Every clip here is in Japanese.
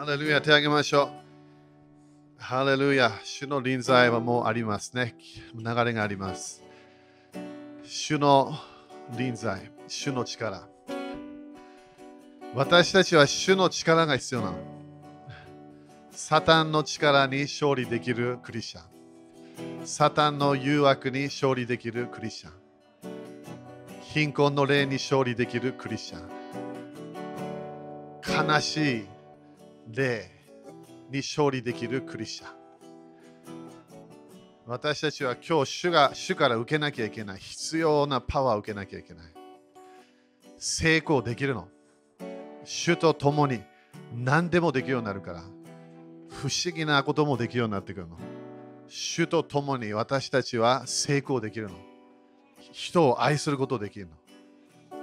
ハレルヤ、手を挙げましょう。ハレルヤ、主の臨在はもうありますね。流れがあります。主の臨在、主の力。私たちは主の力が必要なの。サタンの力に勝利できるクリスチャン。サタンの誘惑に勝利できるクリスチャン。貧困の霊に勝利できるクリスチャン。悲しい霊に勝利できるクリスチャン。私たちは今日主が主から受けなきゃいけない必要なパワーを受けなきゃいけない。成功できるの。主と共に何でもできるようになるから。不思議なこともできるようになってくるの。主と共に私たちは成功できるの。人を愛することできるの。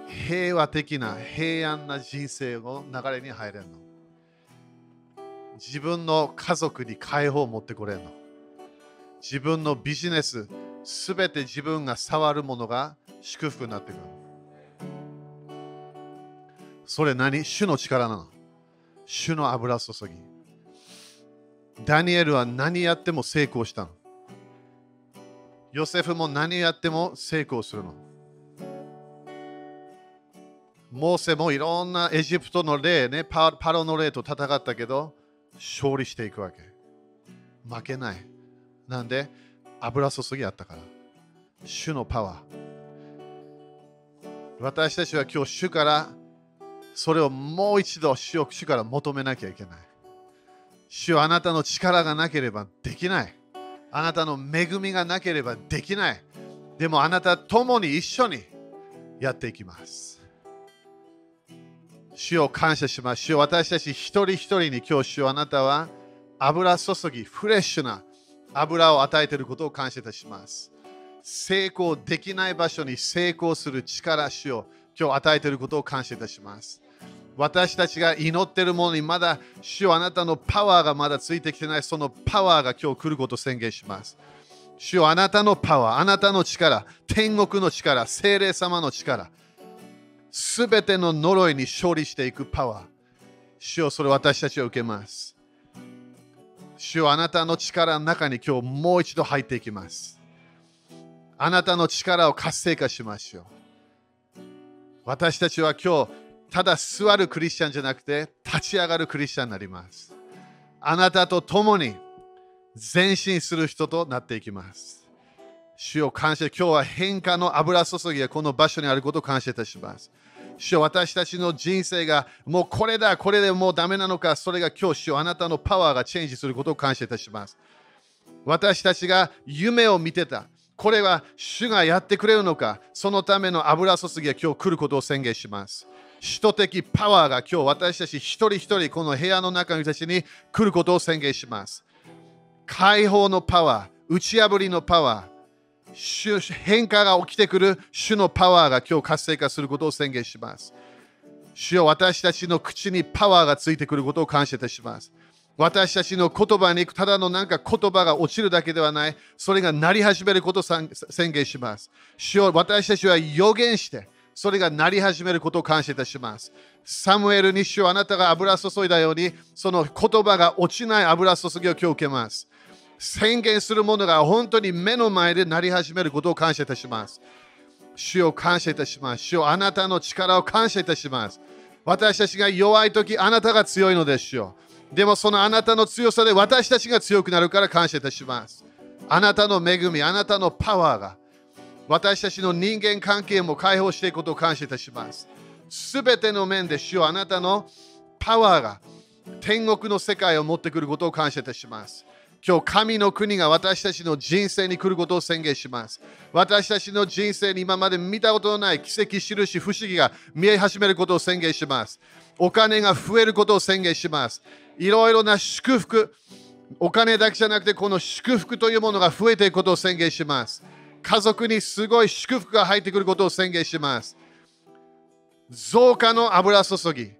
平和的な平安な人生の流れに入れるの。自分の家族に解放を持ってこれるの。自分のビジネス、すべて自分が触るものが祝福になってくる。それ何？主の力なの。主の油注ぎ。ダニエルは何やっても成功したの。ヨセフも何やっても成功するの。モーセもいろんなエジプトの霊、ね、パロの霊と戦ったけど、勝利していくわけ。負けない。なんで、油注ぎあったから。主のパワー。私たちは今日主からそれをもう一度主を主から求めなきゃいけない。主はあなたの力がなければできない。あなたの恵みがなければできない。でもあなたともに一緒にやっていきます。主を感謝します。主を私たち一人一人に今日主をあなたは油注ぎ、フレッシュな油を与えていることを感謝いたします。成功できない場所に成功する力、主を今日与えていることを感謝いたします。私たちが祈っているものにまだ主よあなたのパワーがまだついてきてないそのパワーが今日来ることを宣言します。主よあなたのパワー、あなたの力、天国の力、精霊様の力、すべての呪いに勝利していくパワー。主よそれ私たちは受けます。主よあなたの力の中に今日もう一度入っていきます。あなたの力を活性化しましょう。私たちは今日ただ座るクリスチャンじゃなくて立ち上がるクリスチャンになります。あなたと共に前進する人となっていきます。主を感謝、今日は変化の油注ぎがこの場所にあることを感謝いたします。主よ私たちの人生がもうこれだ、これでもうダメなのか、それが今日、主よあなたのパワーがチェンジすることを感謝いたします。私たちが夢を見てた。これは主がやってくれるのか、そのための油注ぎが今日来ることを宣言します。首都的パワーが今日私たち一人一人この部屋の中の人たちに来ることを宣言します。解放のパワー、打ち破りのパワー、主変化が起きてくる主のパワーが今日活性化することを宣言します。主よ私たちの口にパワーがついてくることを感謝いたします。私たちの言葉にただのなんか言葉が落ちるだけではない、それがなり始めることを宣言します。主よ私たちは予言して、それがなり始めることを感謝いたします。サムエルに主よあなたが油注いだように、その言葉が落ちない油注ぎを今日受けます。宣言するものが本当に目の前でなり始めることを感謝いたします。主を感謝いたします。主よあなたの力を感謝いたします。私たちが弱い時、あなたが強いのですよ。でもそのあなたの強さで私たちが強くなるから感謝いたします。あなたの恵み、あなたのパワーが私たちの人間関係も解放していくことを感謝いたします。すべての面で主よあなたのパワーが天国の世界を持ってくることを感謝いたします。今日、神の国が私たちの人生に来ることを宣言します。私たちの人生に今まで見たことのない奇跡、印、不思議が見え始めることを宣言します。お金が増えることを宣言します。いろいろな祝福、お金だけじゃなくて、この祝福というものが増えていくことを宣言します。家族にすごい祝福が入ってくることを宣言します。増加の油注ぎ。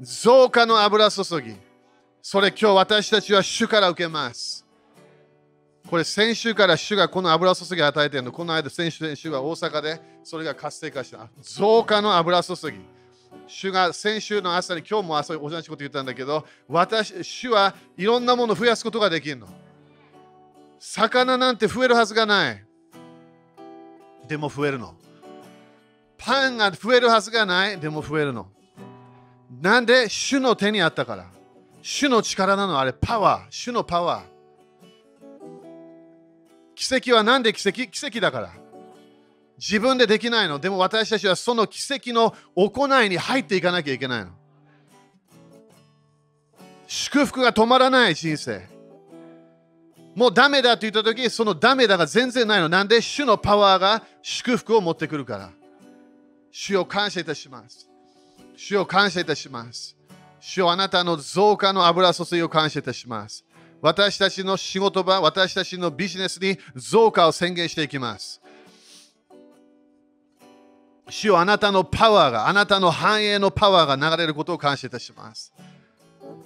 増加の油注ぎ。それ今日私たちは主から受けます。これ先週から主がこの油注ぎ与えてるの。この間先週先週は大阪でそれが活性化した。増加の油注ぎ。主が先週の朝に今日も朝同じこと言ったんだけど、私、主はいろんなものを増やすことができるの。魚なんて増えるはずがない。でも増えるの。パンが増えるはずがない。でも増えるの。なんで主の手にあったから。主の力なの、あれ、パワー。主のパワー。奇跡は何で奇跡？奇跡だから。自分でできないの。でも私たちはその奇跡の行いに入っていかなきゃいけないの。祝福が止まらない人生。もうダメだって言った時、そのダメだが全然ないの。なんで？主のパワーが祝福を持ってくるから。主を感謝いたします。主を感謝いたします。主をあなたの増加の油注ぎを感謝いたします。私たちの仕事場、私たちのビジネスに増加を宣言していきます。主よあなたのパワーが、あなたの繁栄のパワーが流れることを感謝いたします。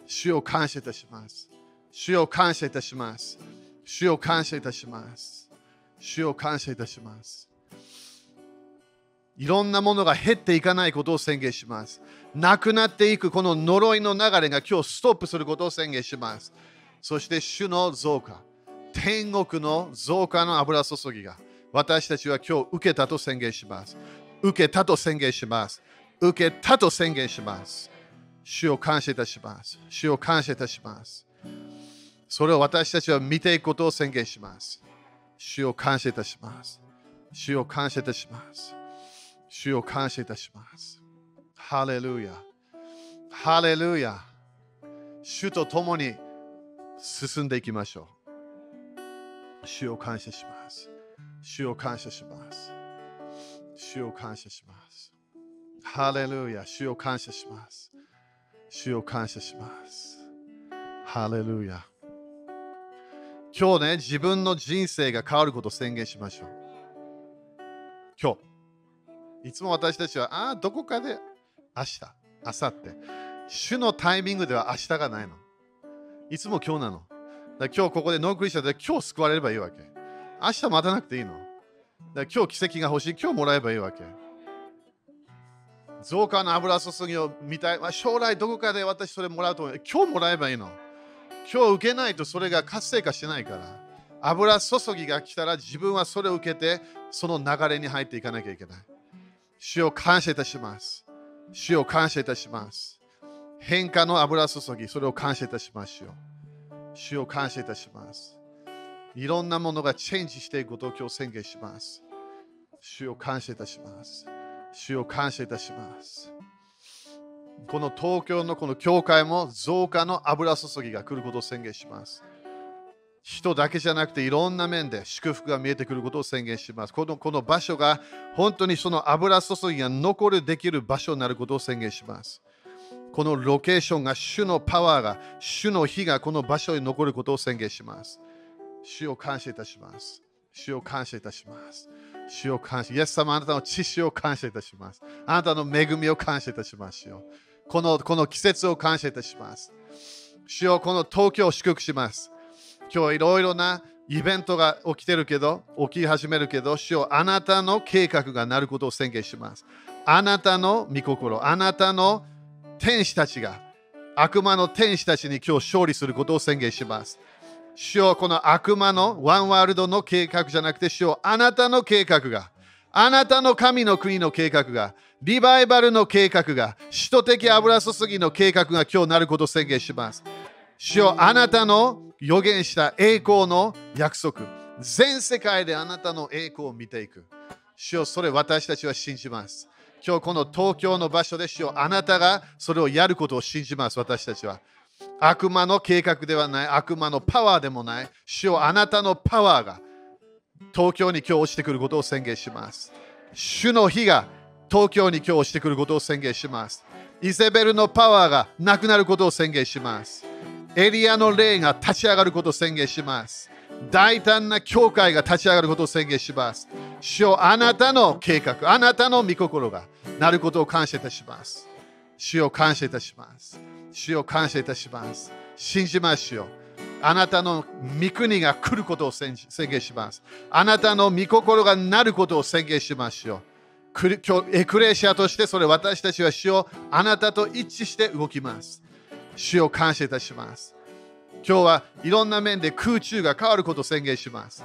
主を感謝いたします。主を感謝いたします。主を感謝いたします。主を感謝いたします。いろんなものが減っていかないことを宣言します。なくなっていくこの呪いの流れが今日ストップすることを宣言します。そして主の増加、天国の増加の油注ぎが私たちは今日受けたと宣言します。受けたと宣言します。受けたと宣言します。主を感謝いたします。主を感謝いたします。それを私たちは見ていくことを宣言します。主を感謝いたします。主を感謝いたします。主を感謝いたします。ハレルヤ。ハレルヤ。主と共に進んでいきましょう。主を感謝します。主を感謝します。主を感謝します。ハレルヤ、主を感謝します。主を感謝します。ハレルヤ。今日ね、自分の人生が変わることを宣言しましょう。今日。いつも私たちは、ああ、どこかで明日、明後日。主のタイミングでは明日がないの。いつも今日なの。だ今日ここでノークリスチャンで今日救われればいいわけ。明日待たなくていいの。だ今日奇跡が欲しい、今日もらえばいいわけ。増加の油注ぎを見たい。将来どこかで私それもらうと思う。今日もらえばいいの。今日受けないとそれが活性化しないから。油注ぎが来たら自分はそれを受けてその流れに入っていかなきゃいけない。主を感謝いたします。主を感謝いたします。変化の油注ぎ、それを感謝いたしましょう。主を感謝いたします。いろんなものがチェンジしていくことを今日宣言します。主を感謝いたします。主を感謝いたします。この東京のこの教会も増加の油注ぎが来ることを宣言します。人だけじゃなくていろんな面で祝福が見えてくることを宣言します。このこの場所が本当にその油注ぎが残るできる場所になることを宣言します。このロケーションが主のパワーが、主の火がこの場所に残ることを宣言します。主を感謝いたします。主を感謝いたします。主を感謝。イエス様、あなたの知識を感謝いたします。あなたの恵みを感謝いたしますよ。このこの季節を感謝いたします。主をこの東京を祝福します。今日いろいろなイベントが起きてるけど、起き始めるけど、主をあなたの計画がなることを宣言します。あなたの御心、あなたの天使たちが、悪魔の天使たちに今日勝利することを宣言します。主よこの悪魔のワンワールドの計画じゃなくて、主よあなたの計画が、あなたの神の国の計画が、リバイバルの計画が、首都的油注ぎの計画が今日なることを宣言します。主よあなたの予言した栄光の約束、全世界であなたの栄光を見ていく。主よそれ私たちは信じます。今日この東京の場所で主よあなたがそれをやることを信じます、私たちは。悪魔の計画ではない、悪魔のパワーでもない、主よあなたのパワーが東京に今日落ちてくることを宣言します。主の日が東京に今日落ちてくることを宣言します。イゼベルのパワーがなくなることを宣言します。エリアの霊が立ち上がることを宣言します。大胆な教会が立ち上がることを宣言します。主よあなたの計画、あなたの御心がなることを感謝いたします。主を感謝いたします。主を感謝いたします。信じましょう。あなたの御国が来ることを宣言します。あなたの御心がなることを宣言しましょう。エクレシアとしてそれ私たちは主をあなたと一致して動きます。主を感謝いたします。今日はいろんな面で空中が変わることを宣言します。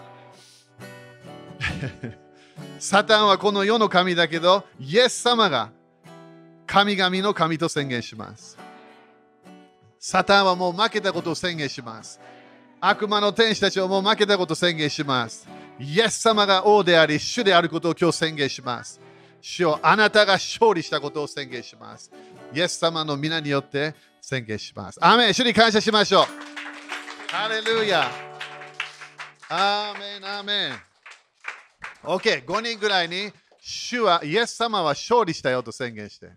サタンはこの世の神だけど、イエス様が神々の神と宣言します。サタンはもう負けたことを宣言します。悪魔の天使たちはもう負けたことを宣言します。イエス様が王であり、主であることを今日宣言します。主よあなたが勝利したことを宣言します。イエス様の皆によって宣言します。アメン主に感謝しましょう。ハレルヤアーメン、アーメン。OK、5人ぐらいに、主は、イエス様は勝利したよと宣言して。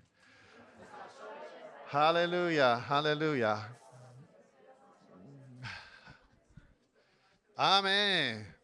ハレルヤ、ハレルヤ。アーメン。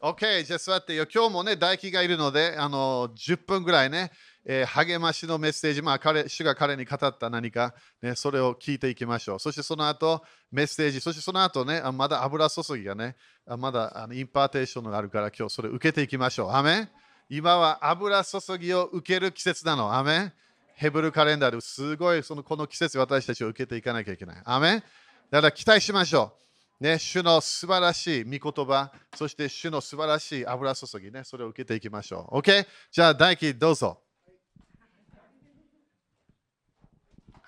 OK、じゃあ座ってよ。今日もね、大輝がいるので、あの10分ぐらいね、えー、励ましのメッセージ、まあ彼、主が彼に語った何か、ね、それを聞いていきましょう。そしてその後、メッセージ、そしてその後ね、まだ油注ぎがね、まだあの impartation があるから、今日それを受けていきましょう。アメン今は油注ぎを受ける季節なの。アメンヘブルカレンダーですごいそのこの季節私たちを受けていかなきゃいけない。アメンだから期待しましょう。ね、主の素晴らしい御言葉、そして主の素晴らしい油注ぎね、それを受けていきましょう。OK? じゃあ、大輝どうぞ。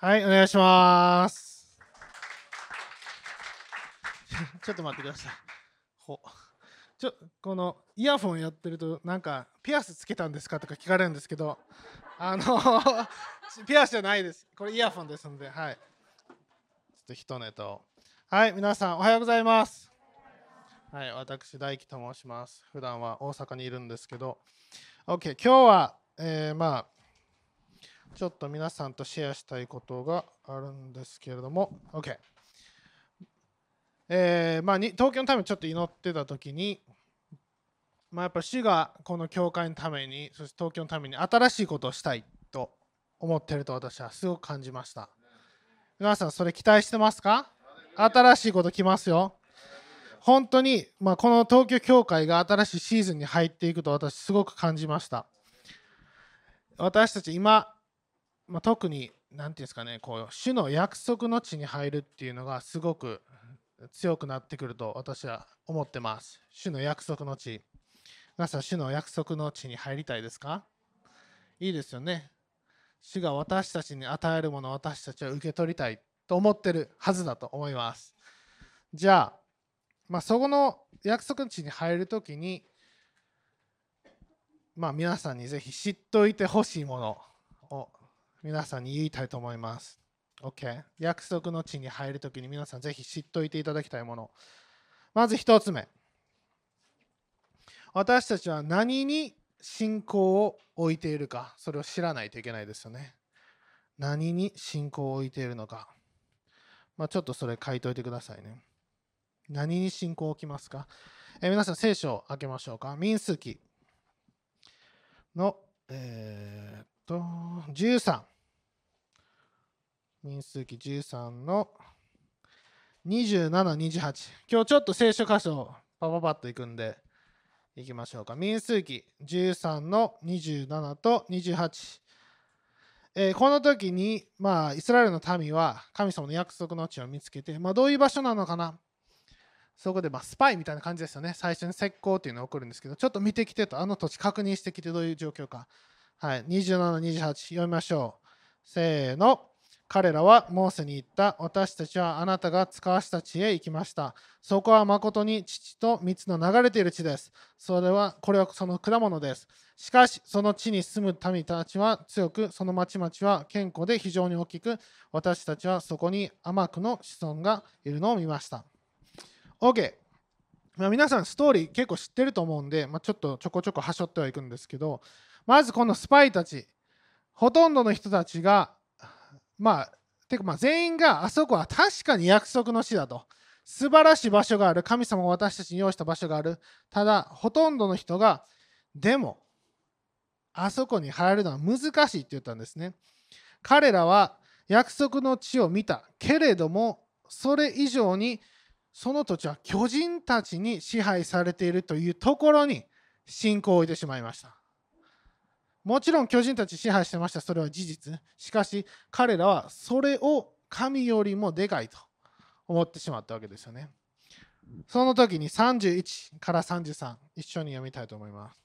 はい、お願いします。ちょっと待ってください。ほちょこのイヤホンやってると、なんか、ピアスつけたんですかとか聞かれるんですけど、あの ピアスじゃないです。これイヤホンですので、はい。ちょっと一ネタを。はい、皆さんおはようございます。はい、私、大輝と申します。普段は大阪にいるんですけど、OK、今日は、えー、まあ、ちょっと皆さんとシェアしたいことがあるんですけれども、OK。えー、まあ、東京のためにちょっと祈ってた時に、まあ、やっぱ主がこの教会のために、そして東京のために新しいことをしたいと思っていると私はすごく感じました。皆さん、それ期待してますか？新しいこと来ますよ。本当に、まあ、この東京教会が新しいシーズンに入っていくと私すごく感じました。私たち今、まあ、特に何て言うんですかねこう主の約束の地に入るっていうのがすごく強くなってくると私は思ってます。主の約束の地。皆さん、主の約束の地に入りたいですか？いいですよね。主が私たちに与えるものを私たちは受け取りたいと思ってるはずだと思います。じゃあ、まあ、そこの約束の地に入るときに、まあ、皆さんにぜひ知っておいてほしいものを皆さんに言いたいと思います。OK。約束の地に入るときに皆さんぜひ知っておいていただきたいもの。まず1つ目。私たちは何に信仰を置いているか、それを知らないといけないですよね。何に信仰を置いているのか。まあ、ちょっとそれ書いといてくださいね。何に信仰を置きますか、え、皆さん聖書を開けましょうか。民数記の、えー、っと、13。民数記13の27、28。今日ちょっと聖書箇所パパパッといくんで、いきましょうか。民数記13の27と28。えー、この時に、まあ、イスラエルの民は神様の約束の地を見つけて、まあ、どういう場所なのかなそこで、まあ、スパイみたいな感じですよね。最初に石膏っていうのが起こるんですけど、ちょっと見てきてと、あの土地確認してきてどういう状況か。はい、27、28読みましょう。せーの。彼らはモーセに言った。私たちはあなたが使わした地へ行きました。そこは誠に父と蜜の流れている地です。それは、これはその果物です。しかし、その地に住む民たちは強く、その町々は健康で非常に大きく、私たちはそこに甘くの子孫がいるのを見ました。OK。皆さん、ストーリー結構知ってると思うんで、まあ、ちょっとちょこちょこはしょってはいくんですけど、まずこのスパイたち、ほとんどの人たちがまあ、てかまあ全員があそこは確かに約束の地だと。素晴らしい場所がある。神様が私たちに用意した場所がある。ただ、ほとんどの人が、でも、あそこに入るのは難しいって言ったんですね。彼らは約束の地を見たけれども、それ以上にその土地は巨人たちに支配されているというところに信仰を置いてしまいました。もちろん巨人たち支配してました。それは事実。しかし、彼らはそれを神よりもでかいと思ってしまったわけですよね。その時に31から33、一緒に読みたいと思います。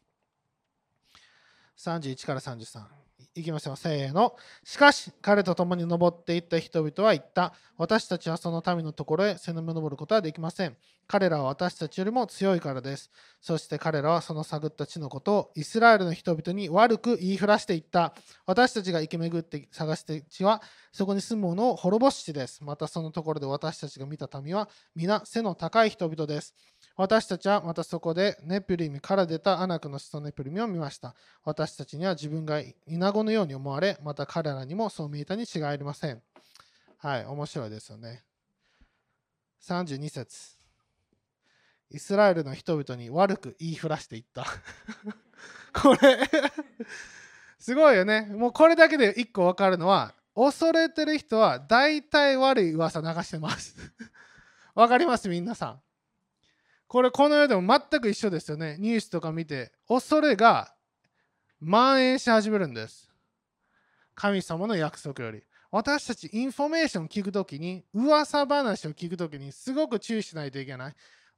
31から33。いきましょう。せーの。しかし、彼と共に登っていった人々は言った。私たちはその民のところへ背の登ることはできません。彼らは私たちよりも強いからです。そして彼らはその探った地のことをイスラエルの人々に悪く言いふらしていった。私たちが生き巡って探して地はそこに住む者を滅ぼす地です。またそのところで私たちが見た民は皆背の高い人々です。私たちはまたそこでネプリミから出たアナクの子孫ネプリミを見ました。私たちには自分がイナゴのように思われ、また彼らにもそう見えたに違いありません。はい、面白いですよね。32節イスラエルの人々に悪く言いふらしていった。これすごいよね。もうこれだけで一個分かるのは、恐れてる人は大体悪い噂流してます。わかります？皆さん。これこの世でも全く一緒ですよね。ニュースとか見て、恐れが蔓延し始めるんです。神様の約束より。私たちインフォメーションを聞くときに、噂話を聞くときにすごく注意しないといけない。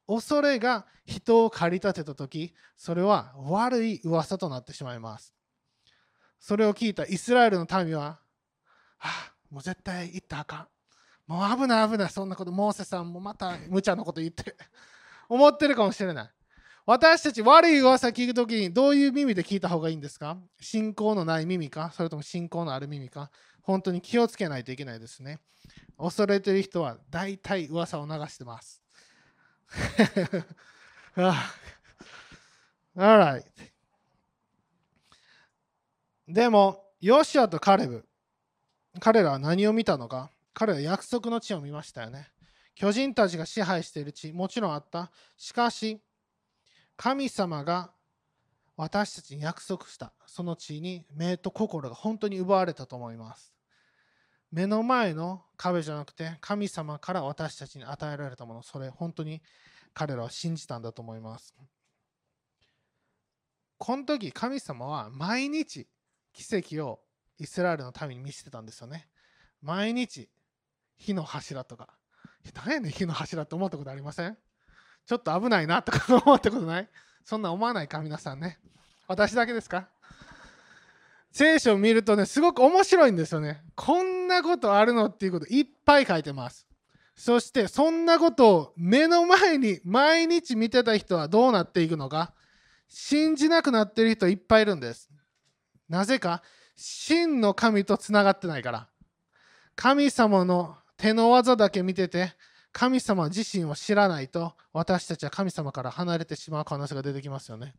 恐れが人を駆り立てたとき、それは悪い噂となってしまいます。それを聞いたイスラエルの民は、はあ、もう絶対行ったらあかん。もう危ない危ない、そんなこと、モーセさんもまた無茶なこと言って。思ってるかもしれない。私たち悪い噂聞くときにどういう耳で聞いた方がいいんですか？信仰のない耳か？それとも信仰のある耳か？本当に気をつけないといけないですね。恐れてる人は大体噂を流してます。Alright. でも、ヨシアとカレブ、彼らは何を見たのか？彼らは約束の地を見ましたよね。巨人たちが支配している地、もちろんあった。しかし、神様が私たちに約束したその地に目と心が本当に奪われたと思います。目の前の壁じゃなくて神様から私たちに与えられたもの、それ本当に彼らは信じたんだと思います。この時神様は毎日奇跡をイスラエルの民に見せてたんですよね。毎日火の柱とか。何やねん火の柱って思ったことありません？ちょっと危ないなとか思ったことない？そんな思わないか皆さんね。私だけですか？聖書を見るとね、すごく面白いんですよね。こんなことあるのっていうこといっぱい書いてます。そしてそんなことを目の前に毎日見てた人はどうなっていくのか？信じなくなってる人いっぱいいるんです。なぜか真の神とつながってないから。神様の手の技だけ見てて神様自身を知らないと私たちは神様から離れてしまう可能性が出てきますよね。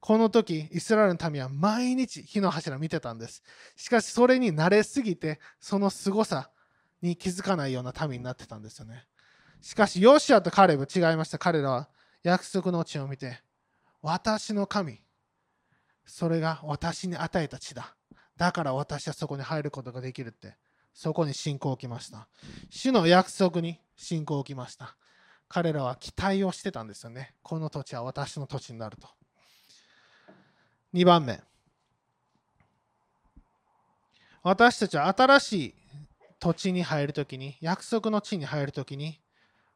この時イスラエルの民は毎日火の柱見てたんです。しかしそれに慣れすぎてその凄さに気づかないような民になってたんですよね。しかしヨシアとカレブ違いました。彼らは約束の地を見て私の神それが私に与えた地だ。だから私はそこに入ることができるってそこに信仰を置きました。主の約束に信仰を置きました。彼らは期待をしてたんですよね。この土地は私の土地になると。2番目。私たちは新しい土地に入るときに、約束の地に入るときに、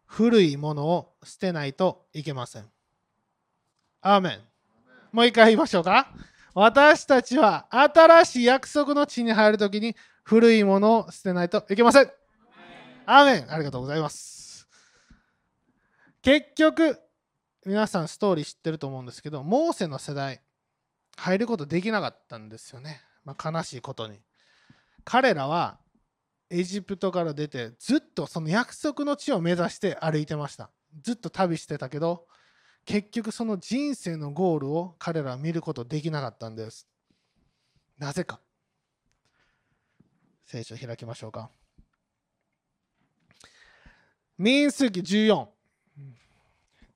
古いものを捨てないといけません。アーメン。もう一回言いましょうか。私たちは新しい約束の地に入るときに古いものを捨てないといけません。アーメンありがとうございます。結局、皆さんストーリー知ってると思うんですけど、モーセの世代、入ることできなかったんですよね。まあ、悲しいことに。彼らはエジプトから出てずっとその約束の地を目指して歩いてました。ずっと旅してたけど、結局その人生のゴールを彼らは見ることできなかったんです。なぜか。聖書開きましょうか。民数記14。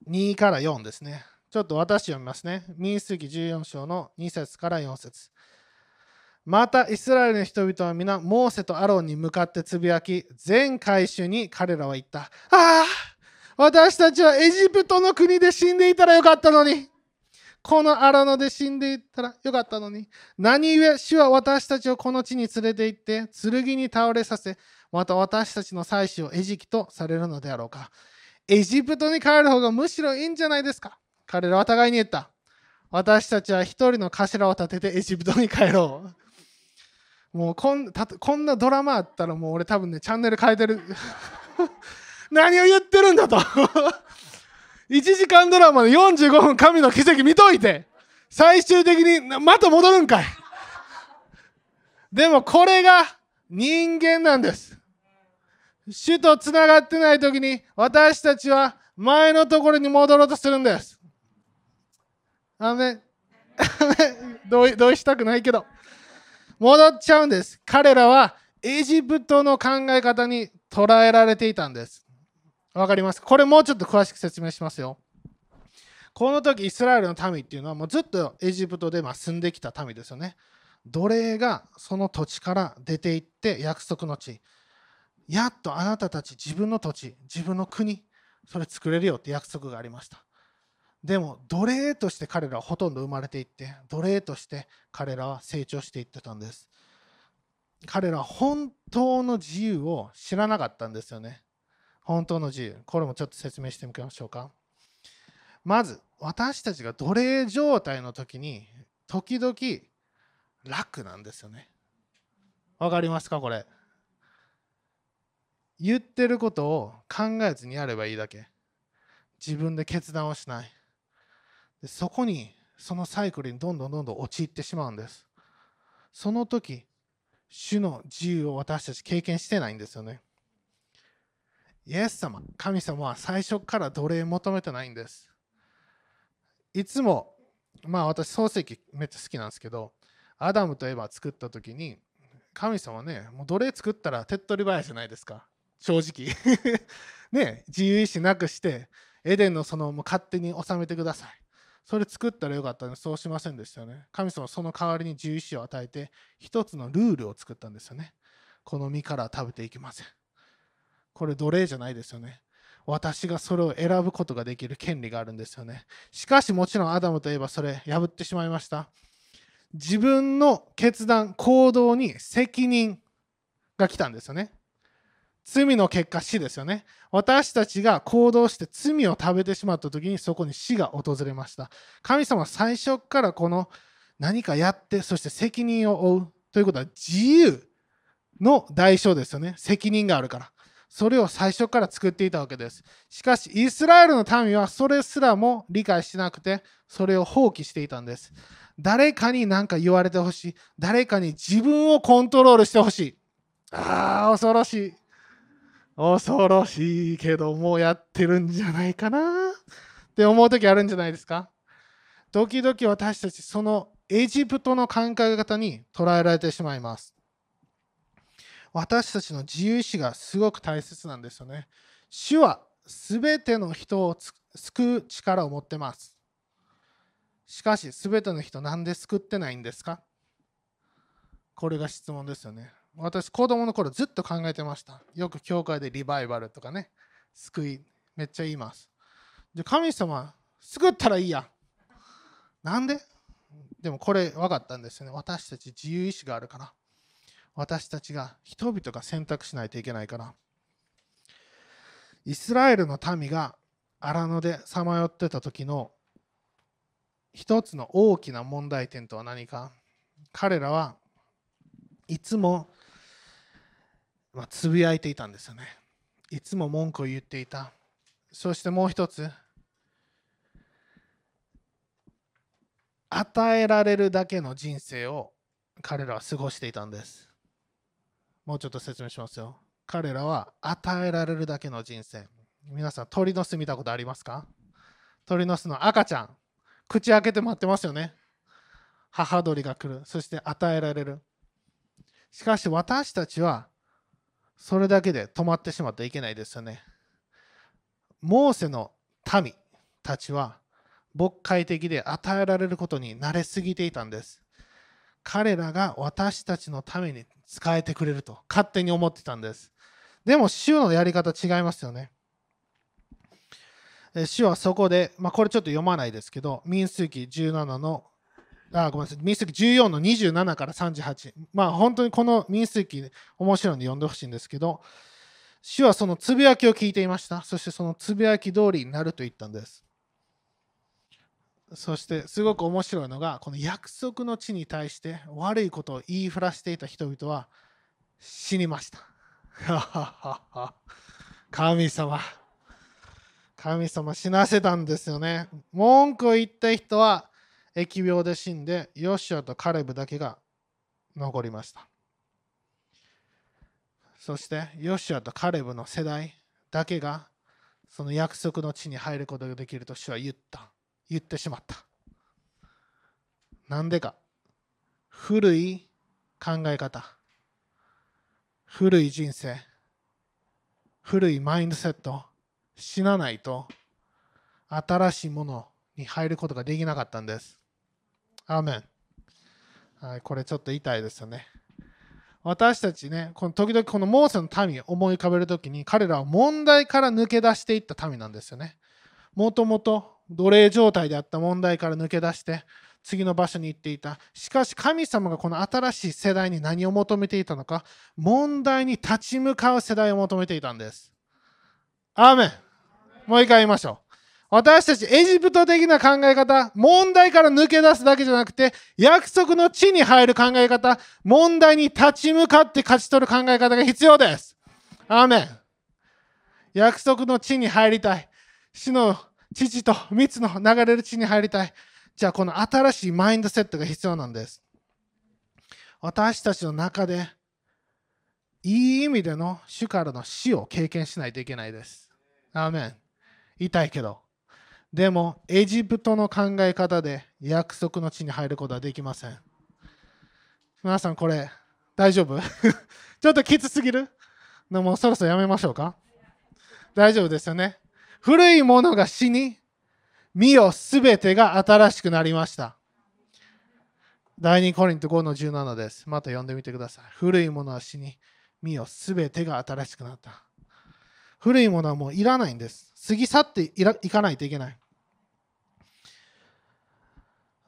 2から4ですね。ちょっと私読みますね。民数記14章の2節から4節またイスラエルの人々は皆モーセとアロンに向かってつぶやき全回収に彼らは言った。ああ私たちはエジプトの国で死んでいたらよかったのにこの荒野で死んでいったらよかったのに。何故主は私たちをこの地に連れて行って、剣に倒れさせ、また私たちの妻子を餌食とされるのであろうか。エジプトに帰る方がむしろいいんじゃないですか。彼らは互いに言った。私たちは一人の頭を立ててエジプトに帰ろう。もうこんこんなドラマあったらもう俺多分ね、チャンネル変えてる。何を言ってるんだと1時間ドラマで45分神の奇跡見といて。最終的にまた戻るんかい。でもこれが人間なんです。主とつながってない時に私たちは前のところに戻ろうとするんです。あめ 同意同意したくないけど。戻っちゃうんです。彼らはエジプトの考え方に捉えられていたんです。わかりますこれもうちょっと詳しく説明しますよ。この時イスラエルの民っていうのはもうずっとエジプトでま住んできた民ですよね。奴隷がその土地から出て行って約束の地。やっとあなたたち自分の土地、自分の国、それ作れるよって約束がありました。でも奴隷として彼らはほとんど生まれていって奴隷として彼らは成長していってたんです。彼らは本当の自由を知らなかったんですよね。本当の自由。これもちょっと説明してみましょうか。まず、私たちが奴隷状態の時に、時々楽なんですよね。わかりますかこれ？言ってることを考えずにやればいいだけ。自分で決断をしない。でそこに、そのサイクルにどんどんどんどん陥ってしまうんです。その時、主の自由を私たち経験してないんですよね。イエス様、神様は最初から奴隷求めてないんです。いつも、まあ私、創世記めっちゃ好きなんですけど、アダムとエヴァ作った時に、神様ね、もう奴隷作ったら手っ取り早いじゃないですか。正直。ね、自由意志なくして、エデンのそのもう勝手に収めてください。それ作ったらよかったのにそうしませんでしたよね。神様その代わりに自由意志を与えて、一つのルールを作ったんですよね。この実から食べていきません。これ奴隷じゃないですよね。私がそれを選ぶことができる権利があるんですよね。しかしもちろんアダムといえばそれ破ってしまいました。自分の決断、行動に責任が来たんですよね。罪の結果死ですよね。私たちが行動して罪を食べてしまった時にそこに死が訪れました。神様は最初からこの何かやってそして責任を負うということは自由の代償ですよね。責任があるから。それを最初から作っていたわけです。しかし、イスラエルの民はそれすらも理解しなくて、それを放棄していたんです。誰かに何か言われてほしい。誰かに自分をコントロールしてほしい。ああ、恐ろしい。恐ろしいけど、もうやってるんじゃないかなって思う時あるんじゃないですか時々私たち、そのエジプトの考え方に捉えられてしまいます。私たちの自由意志がすごく大切なんですよね。主は全ての人を救う力を持ってます。しかし、全ての人なんで救ってないんですか？これが質問ですよね。私、子供の頃ずっと考えてました。よく教会でリバイバルとかね、救い、めっちゃ言います。で、神様、救ったらいいや。なんで？でもこれ分かったんですよね。私たち自由意志があるから。私たちが人々が選択しないといけないから。イスラエルの民が荒野でさまよってた時の一つの大きな問題点とは何か。彼らはいつも、つぶやいていたんですよね。いつも文句を言っていた。そしてもう一つ。与えられるだけの人生を彼らは過ごしていたんです。もうちょっと説明しますよ。彼らは与えられるだけの人生。皆さん、鳥の巣見たことありますか？鳥の巣の赤ちゃん。口開けて待ってますよね。母鳥が来る。そして与えられる。しかし私たちはそれだけで止まってしまってはいけないですよね。モーセの民たちは牧会的で与えられることに慣れすぎていたんです。彼らが私たちのために使えてくれると勝手に思ってたんです。でも、主のやり方違いますよね。え主はそこで、まあ、これちょっと読まないですけど、民数記17の、あ、ごめんなさい、民数記14の27から38。まあ、本当にこの民数記、面白いので読んでほしいんですけど、主はそのつぶやきを聞いていました。そしてそのつぶやき通りになると言ったんです。そしてすごく面白いのが、この約束の地に対して悪いことを言いふらしていた人々は死にました。神様。神様死なせたんですよね。文句を言った人は疫病で死んで、ヨシアとカレブだけが残りました。そして、ヨシアとカレブの世代だけが、その約束の地に入ることができると主は言った。言ってしまった。なんでか。古い考え方。古い人生。古いマインドセット。死なないと新しいものに入ることができなかったんです。アーメン。はい、これちょっと痛いですよね。私たちね、この時々このモーセの民を思い浮かべるときに彼らは問題から抜け出していった民なんですよね。もともと奴隷状態であった問題から抜け出して次の場所に行っていた。しかし神様がこの新しい世代に何を求めていたのか、問題に立ち向かう世代を求めていたんです。アーメン。もう一回言いましょう。私たちエジプト的な考え方、問題から抜け出すだけじゃなくて、約束の地に入る考え方、問題に立ち向かって勝ち取る考え方が必要です。アーメン。約束の地に入りたい。死の父と蜜の流れる地に入りたい。じゃあこの新しいマインドセットが必要なんです。私たちの中で、いい意味での主からの死を経験しないといけないです。アーメン。痛いけど。でも、エジプトの考え方で約束の地に入ることはできません。皆さん、これ、大丈夫？ちょっときつすぎる？でもうそろそろやめましょうか？大丈夫ですよね？古いものが死に、身よすべてが新しくなりました。第2コリント5の17です。また読んでみてください。古いものは死に、身よすべてが新しくなった。古いものはもういらないんです。過ぎ去っていらいかないといけない。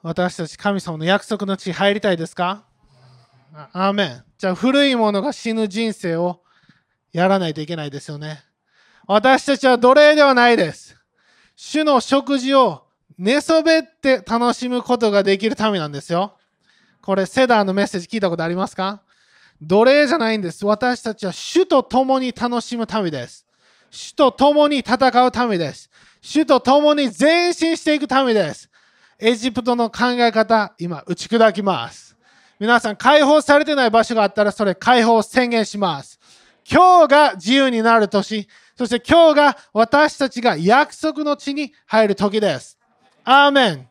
私たち神様の約束の地入りたいですか？アーメン。じゃあ古いものが死ぬ人生をやらないといけないですよね。私たちは奴隷ではないです。主の食事を寝そべって楽しむことができるためなんですよ。これ、セダーのメッセージ聞いたことありますか？奴隷じゃないんです。私たちは主と共に楽しむためです。主と共に戦うためです。主と共に前進していくためです。エジプトの考え方、今、打ち砕きます。皆さん、解放されてない場所があったら、それ解放宣言します。今日が自由になる年、そして今日が私たちが約束の地に入る時です。アーメン。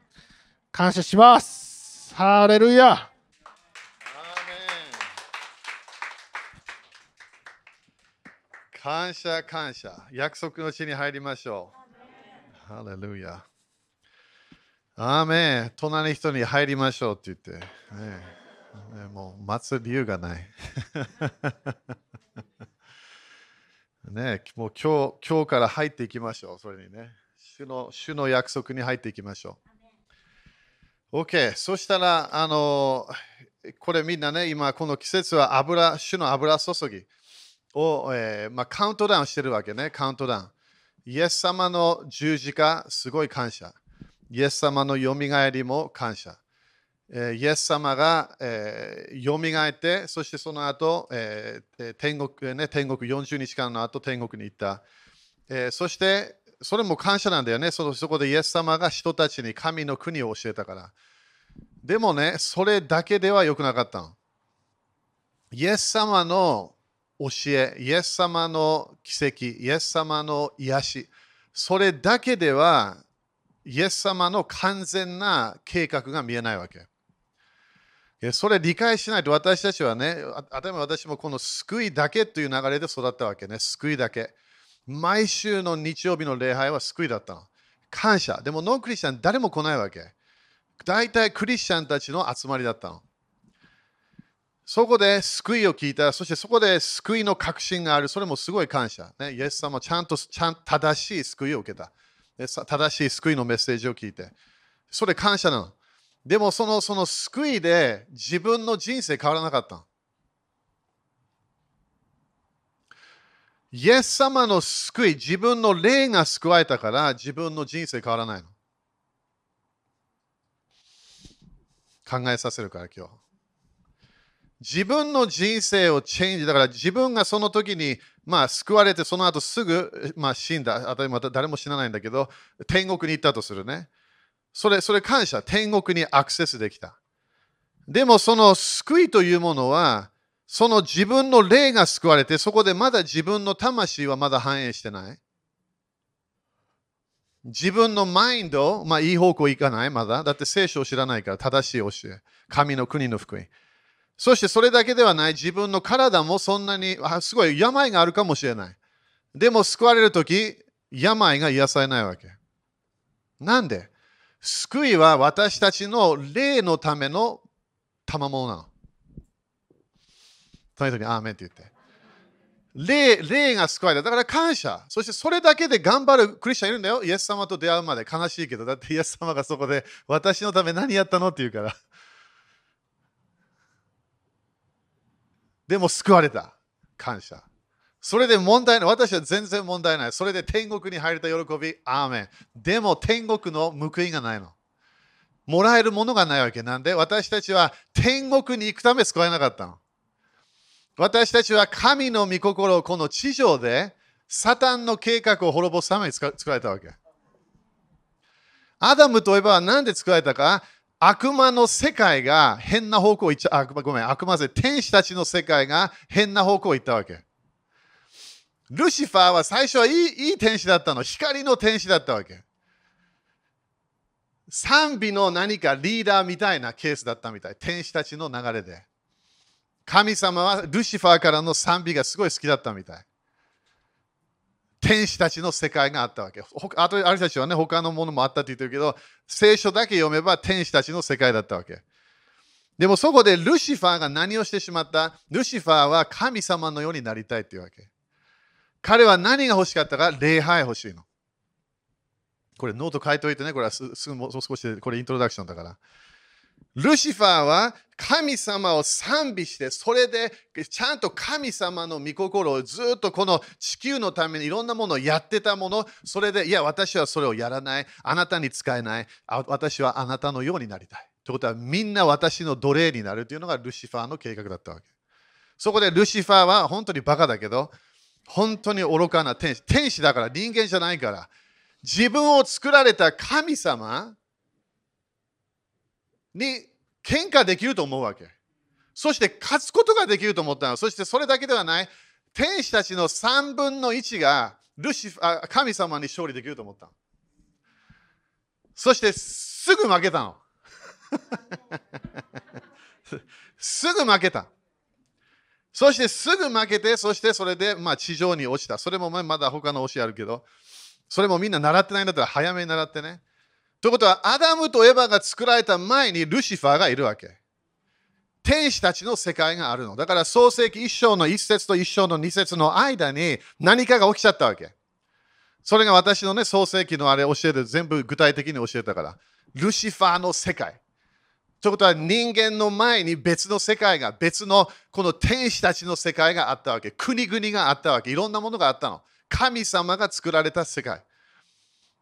感謝します。ハレルヤ。感謝感謝。約束の地に入りましょう。ハレルヤ。アーメン。隣の人に入りましょうって言って。ねねもう待つ理由がない。ねもう今日今日から入っていきましょう。それにね。主の主の約束に入っていきましょう。OK。そしたら、あの、これみんなね、今この季節は油、主の油注ぎ。を、えーまあ、カウントダウンしてるわけね、カウントダウン。イエス様の十字架、すごい感謝。イエス様のよみがえりも感謝。えイエス様が、えー、よみがえって、そしてその後、えー天国、ね、天国40日間の後、天国に行った。えーそして、それも感謝なんだよねその。そこでイエス様が人たちに神の国を教えたから。でもね、それだけではよくなかったの。イエス様の教え、イエス様の奇跡、イエス様の癒し、それだけでは、イエス様の完全な計画が見えないわけ。それ理解しないと私たちはね、あたり私もこの救いだけという流れで育ったわけね、救いだけ。毎週の日曜日の礼拝は救いだったの。感謝。でもノンクリスチャン誰も来ないわけ。大体クリスチャンたちの集まりだったの。そこで救いを聞いた、そしてそこで救いの確信がある、それもすごい感謝。ね、イエス様ちゃんとちゃん正しい救いを受けた。正しい救いのメッセージを聞いて。それ感謝なの。でもそのその救いで自分の人生変わらなかった。イエス様の救い、自分の霊が救われたから自分の人生変わらないの。考えさせるから今日。自分の人生をチェンジ、だから自分がその時に、まあ、救われて、その後すぐ、まあ、死んだ、当たり前誰も死なないんだけど、天国に行ったとするね。それ、それ感謝、天国にアクセスできた。でも、その救いというものは、その自分の霊が救われて、そこでまだ自分の魂はまだ反映してない。自分のマインド、まあいい方向行かない、まだ。だって聖書を知らないから正しい教え。神の国の福音。そしてそれだけではない、自分の体もそんなに、あすごい病があるかもしれない。でも救われるとき、病が癒されないわけ。なんで？救いは私たちの霊のための賜物なの。その人にアーメンって言って。霊霊が救われた。だから感謝。そしてそれだけで頑張るクリスチャンいるんだよ。イエス様と出会うまで悲しいけど、だってイエス様がそこで私のため何やったのって言うから。でも救われた。感謝。それで問題ない。私は全然問題ない。それで天国に入れた喜び、アーメン。でも天国の報いがないの。もらえるものがないわけなんで、私たちは天国に行くため救われなかったの。私たちは神の御心をこの地上でサタンの計画を滅ぼすために作られたわけ。アダムとエバは何で作られたか？悪魔の世界が変な方向行っちゃ、あ、ごめん、悪魔で天使たちの世界が変な方向行ったわけ。ルシファーは最初はいいいい天使だったの。光の天使だったわけ。賛美の何かリーダーみたいなケースだったみたい。天使たちの流れで。神様はルシファーからの賛美がすごい好きだったみたい。天使たちの世界があったわけ。あとある人たちはね、他のものもあったって言ってるけど、聖書だけ読めば天使たちの世界だったわけ。でもそこでルシファーが何をしてしまった？ルシファーは神様のようになりたいっていうわけ。彼は何が欲しかったか礼拝欲しいの。これノート書いておいてね、これはすぐもう少しで、これイントロダクションだから。ルシファーは神様を賛美して、それでちゃんと神様の御心をずっとこの地球のためにいろんなものをやってたもの、それで、いや、私はそれをやらない、あなたに使えない、私はあなたのようになりたい。ということは、みんな私の奴隷になるというのがルシファーの計画だったわけ。そこでルシファーは本当にバカだけど、本当に愚かな天使。天使だから人間じゃないから。自分を作られた神様に喧嘩できると思うわけ。そして勝つことができると思ったの。そしてそれだけではない。天使たちの3分の1がルシフあ神様に勝利できると思ったの。そしてすぐ負けたの。すぐ負けた。そしてすぐ負けて、そしてそれでまあ地上に落ちた。それもまだ他の教えあるけど、それもみんな習ってないんだったら早めに習ってね。ということは、アダムとエヴァが作られた前にルシファーがいるわけ。天使たちの世界があるの。だから創世記一章の一節と一章の二節の間に何かが起きちゃったわけ。それが私のね、創世記のあれ教えて全部具体的に教えたから。ルシファーの世界。ということは人間の前に別の世界が、別のこの天使たちの世界があったわけ。国々があったわけ。いろんなものがあったの。神様が作られた世界。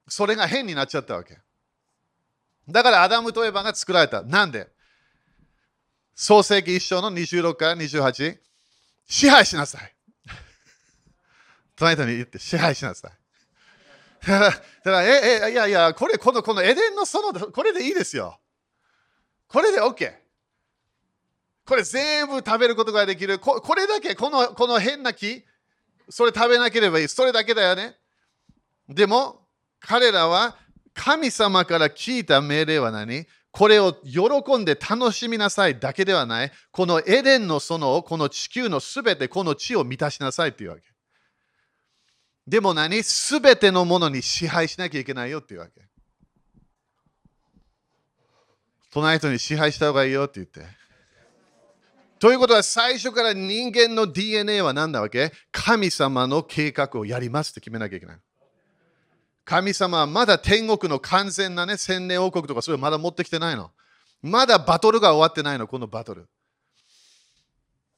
それが変になっちゃったわけ。だからアダムとエヴァが作られた。なんで？創世記一章の26から28。支配しなさい。隣人に言って支配しなさい。だからええいやいや、これ、このこのエデンの園これでいいですよ。これで OK。これ全部食べることができる。ここれだけ、このこの変な木、それ食べなければいい。それだけだよね。でも、彼らは神様から聞いた命令は何？これを喜んで楽しみなさいだけではない。このエデンの園を、この地球のすべて、この地を満たしなさいっていうわけ。でも何？すべてのものに支配しなきゃいけないよっていうわけ。隣人に支配した方がいいよって言って。ということは最初から人間の DNA は何だわけ？神様の計画をやりますって決めなきゃいけない。神様はまだ天国の完全なね、千年王国とかそれまだ持ってきてないの。まだバトルが終わってないの、このバトル。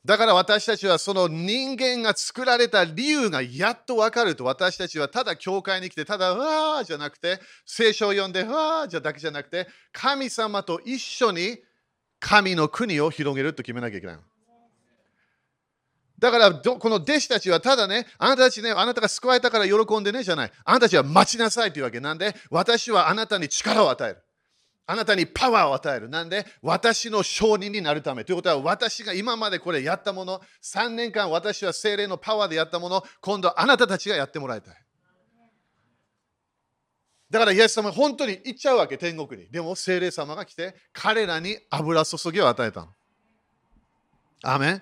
だから私たちはその人間が作られた理由がやっと分かると私たちはただ教会に来てただうわーじゃなくて聖書を読んでうわーじゃだけじゃなくて神様と一緒に神の国を広げると決めなきゃいけない。だからこの弟子たちはただね、あなたたちね、あなたが救われたから喜んでねじゃない。あなたたちは待ちなさいというわけなんで、私はあなたに力を与える。あなたにパワーを与える。なんで、私の証人になるため。ということは、私が今までこれやったもの、3年間私は精霊のパワーでやったもの、今度あなたたちがやってもらいたい。だからイエス様本当に行っちゃうわけ、天国に。でも精霊様が来て、彼らに油注ぎを与えたの。アメン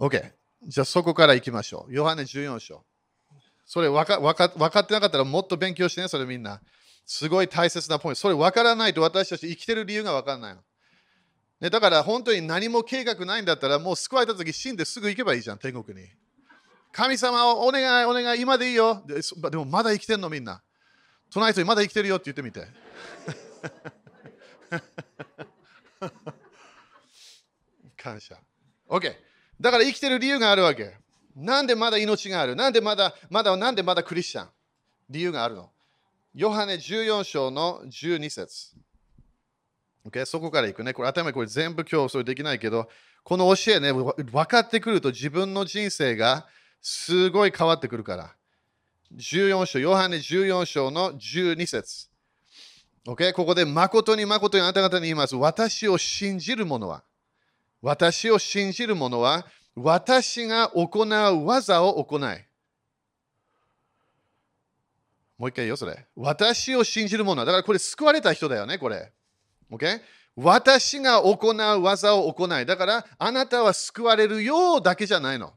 ?OK。じゃあそこから行きましょう。ヨハネ14章。それ分か分か分かってなかったらもっと勉強してね、それみんな。すごい大切なポイント。それ分からないと私たち生きてる理由が分からないの。ね、だから本当に何も計画ないんだったらもう救われた時死んですぐ行けばいいじゃん、天国に。神様をお願い、お願い、今でいいよ。ででもまだ生きてんのみんな。隣人にまだ生きてるよって言ってみて。感謝。OK。だから生きてる理由があるわけ。なんでまだ命がある？なんでまだ、まだ、なんでまだクリスチャン？理由があるの。ヨハネ14章の12節。Okay? そこからいくね。これ頭これ全部今日それできないけど、この教えね、分かってくると自分の人生がすごい変わってくるから。14章、ヨハネ14章の12節。Okay? ここで誠に誠にあなた方に言います。私を信じる者は、私を信じる者は、私が行う技を行い。もう一回言うよ、それ。私を信じる者は。だからこれ救われた人だよね、これ。OK? 私が行う技を行い。だからあなたは救われるようだけじゃないの。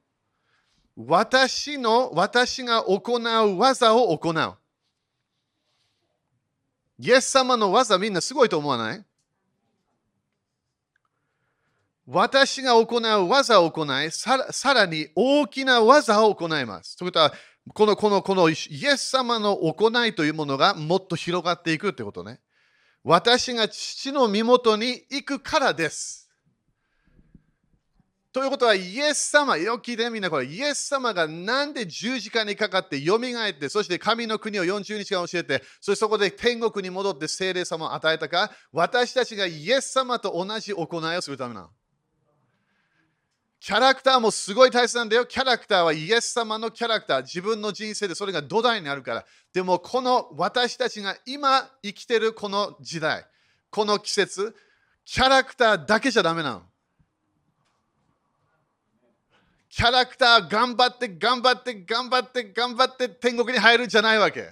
私の、私が行う技を行う。イエス様の技みんなすごいと思わない？私が行う技を行いさ、さらに大きな技を行います。ということは、このこのこのイエス様の行いというものがもっと広がっていくってことね。私が父の身元に行くからです。ということは、イエス様、よきでみんなこれ、イエス様がなんで十字架にかかって、よみがえって、そして神の国を40日間教えて、そしてそこで天国に戻って聖霊様を与えたか、私たちがイエス様と同じ行いをするためなの。キャラクターもすごい大切なんだよ。キャラクターはイエス様のキャラクター。自分の人生でそれが土台になるから。でもこの私たちが今生きてるこの時代、この季節、キャラクターだけじゃダメなの。キャラクター頑張って頑張って頑張って頑張って天国に入るんじゃないわけ。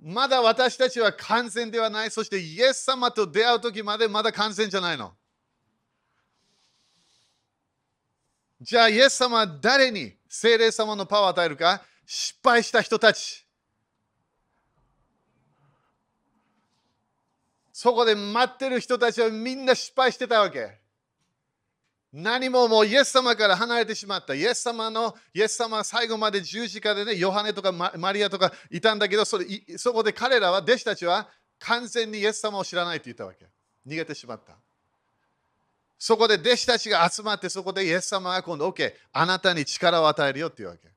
まだ私たちは完全ではない。そしてイエス様と出会う時までまだ完全じゃないの。じゃあ、イエス様は誰に精霊様のパワーを与えるか失敗した人たち。そこで待ってる人たちはみんな失敗してたわけ。何ももうイエス様から離れてしまった。イエス様の、イエス様は最後まで十字架でね、ヨハネとかマリアとかいたんだけど、それそこで彼らは、弟子たちは完全にイエス様を知らないと言ったわけ。逃げてしまった。そこで弟子たちが集まってそこでイエス様が今度 OK あなたに力を与えるよっていうわけ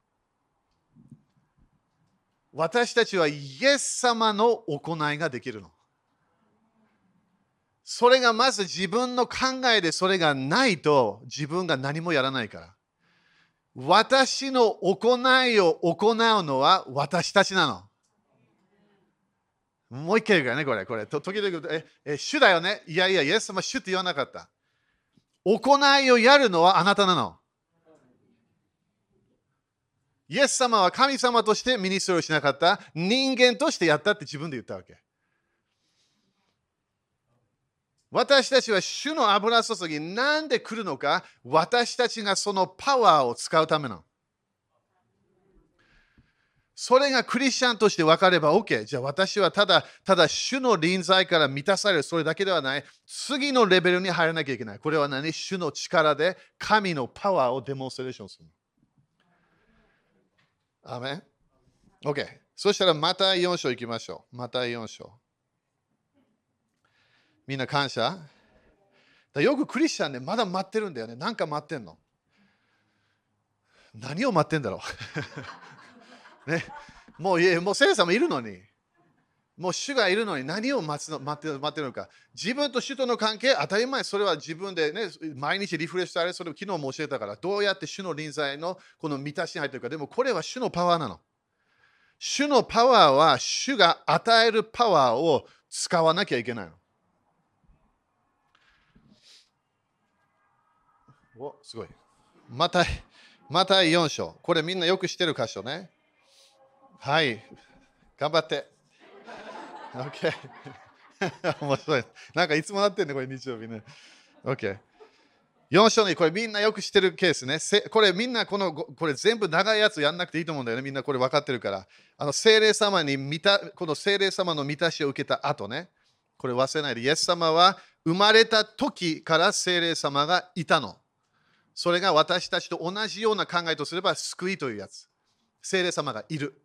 私たちはイエス様の行いができるのそれがまず自分の考えでそれがないと自分が何もやらないから私の行いを行うのは私たちなのもう一回言うからね、これ。これ時々、え、え、主だよね？いやいや、イエス様、主って言わなかった。行いをやるのはあなたなの。イエス様は神様としてミニストリーをしなかった人間としてやったって自分で言ったわけ。私たちは主の油注ぎなんで来るのか私たちがそのパワーを使うための。それがクリスチャンとして分かれば OK。じゃあ私はただ、ただ主の臨在から満たされる、それだけではない。次のレベルに入らなきゃいけない。これは何？主の力で神のパワーをデモンストレーションする。アメン？OK。そしたらまた4章行きましょう。また4章。みんな感謝？だよくクリスチャンね、まだ待ってるんだよね。なんか待ってんの。何を待ってんだろう。ね、もういえ、もう聖さんもいるのに。もう主がいるのに何を待つの待って待ってるのか。自分と主との関係、当たり前、それは自分でね、毎日リフレッシュされ、それを昨日も教えたから、どうやって主の臨在のこの満たしに入ってるか。でもこれは主のパワーなの。主のパワーは主が与えるパワーを使わなきゃいけないの。おすごい。また、また4章。これみんなよく知ってる箇所ね。はい。頑張って。OK。面白い。なんかいつもなってんね、これ日曜日ね。OK。4章にこれみんなよく知ってるケースね。これみんなこのこれ全部長いやつやんなくていいと思うんだよね。みんなこれ分かってるから。あの聖霊様に見たこの聖霊様の満たしを受けた後ね。これ忘れないで。イエス様は生まれた時から聖霊様がいたの。それが私たちと同じような考えとすれば救いというやつ。聖霊様がいる。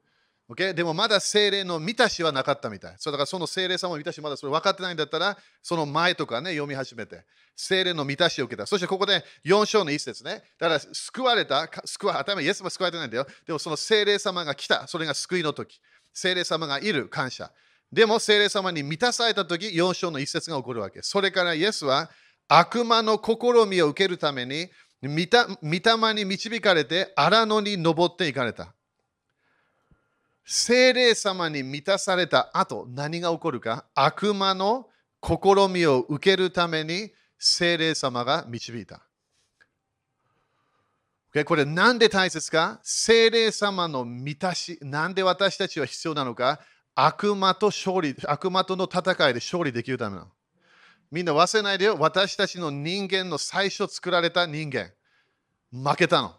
Okay? でもまだ精霊の満たしはなかったみたい。そうだからその精霊様の満たしまだそれ分かってないんだったら、その前とかね、読み始めて、精霊の満たしを受けた。そしてここで4章の一節ね。だから救われた、救わ頭イエスも救われてないんだよ。でもその精霊様が来た。それが救いの時。精霊様がいる感謝。でも精霊様に満たされた時、4章の一節が起こるわけ。それからイエスは悪魔の試みを受けるために、御霊に導かれて荒野に登っていかれた。精霊様に満たされた後、何が起こるか？悪魔の試みを受けるために精霊様が導いた。これなんで大切か？精霊様の満たし、なんで私たちは必要なのか？悪魔と勝利、悪魔との戦いで勝利できるための。みんな忘れないでよ。私たちの人間の最初作られた人間。負けたの。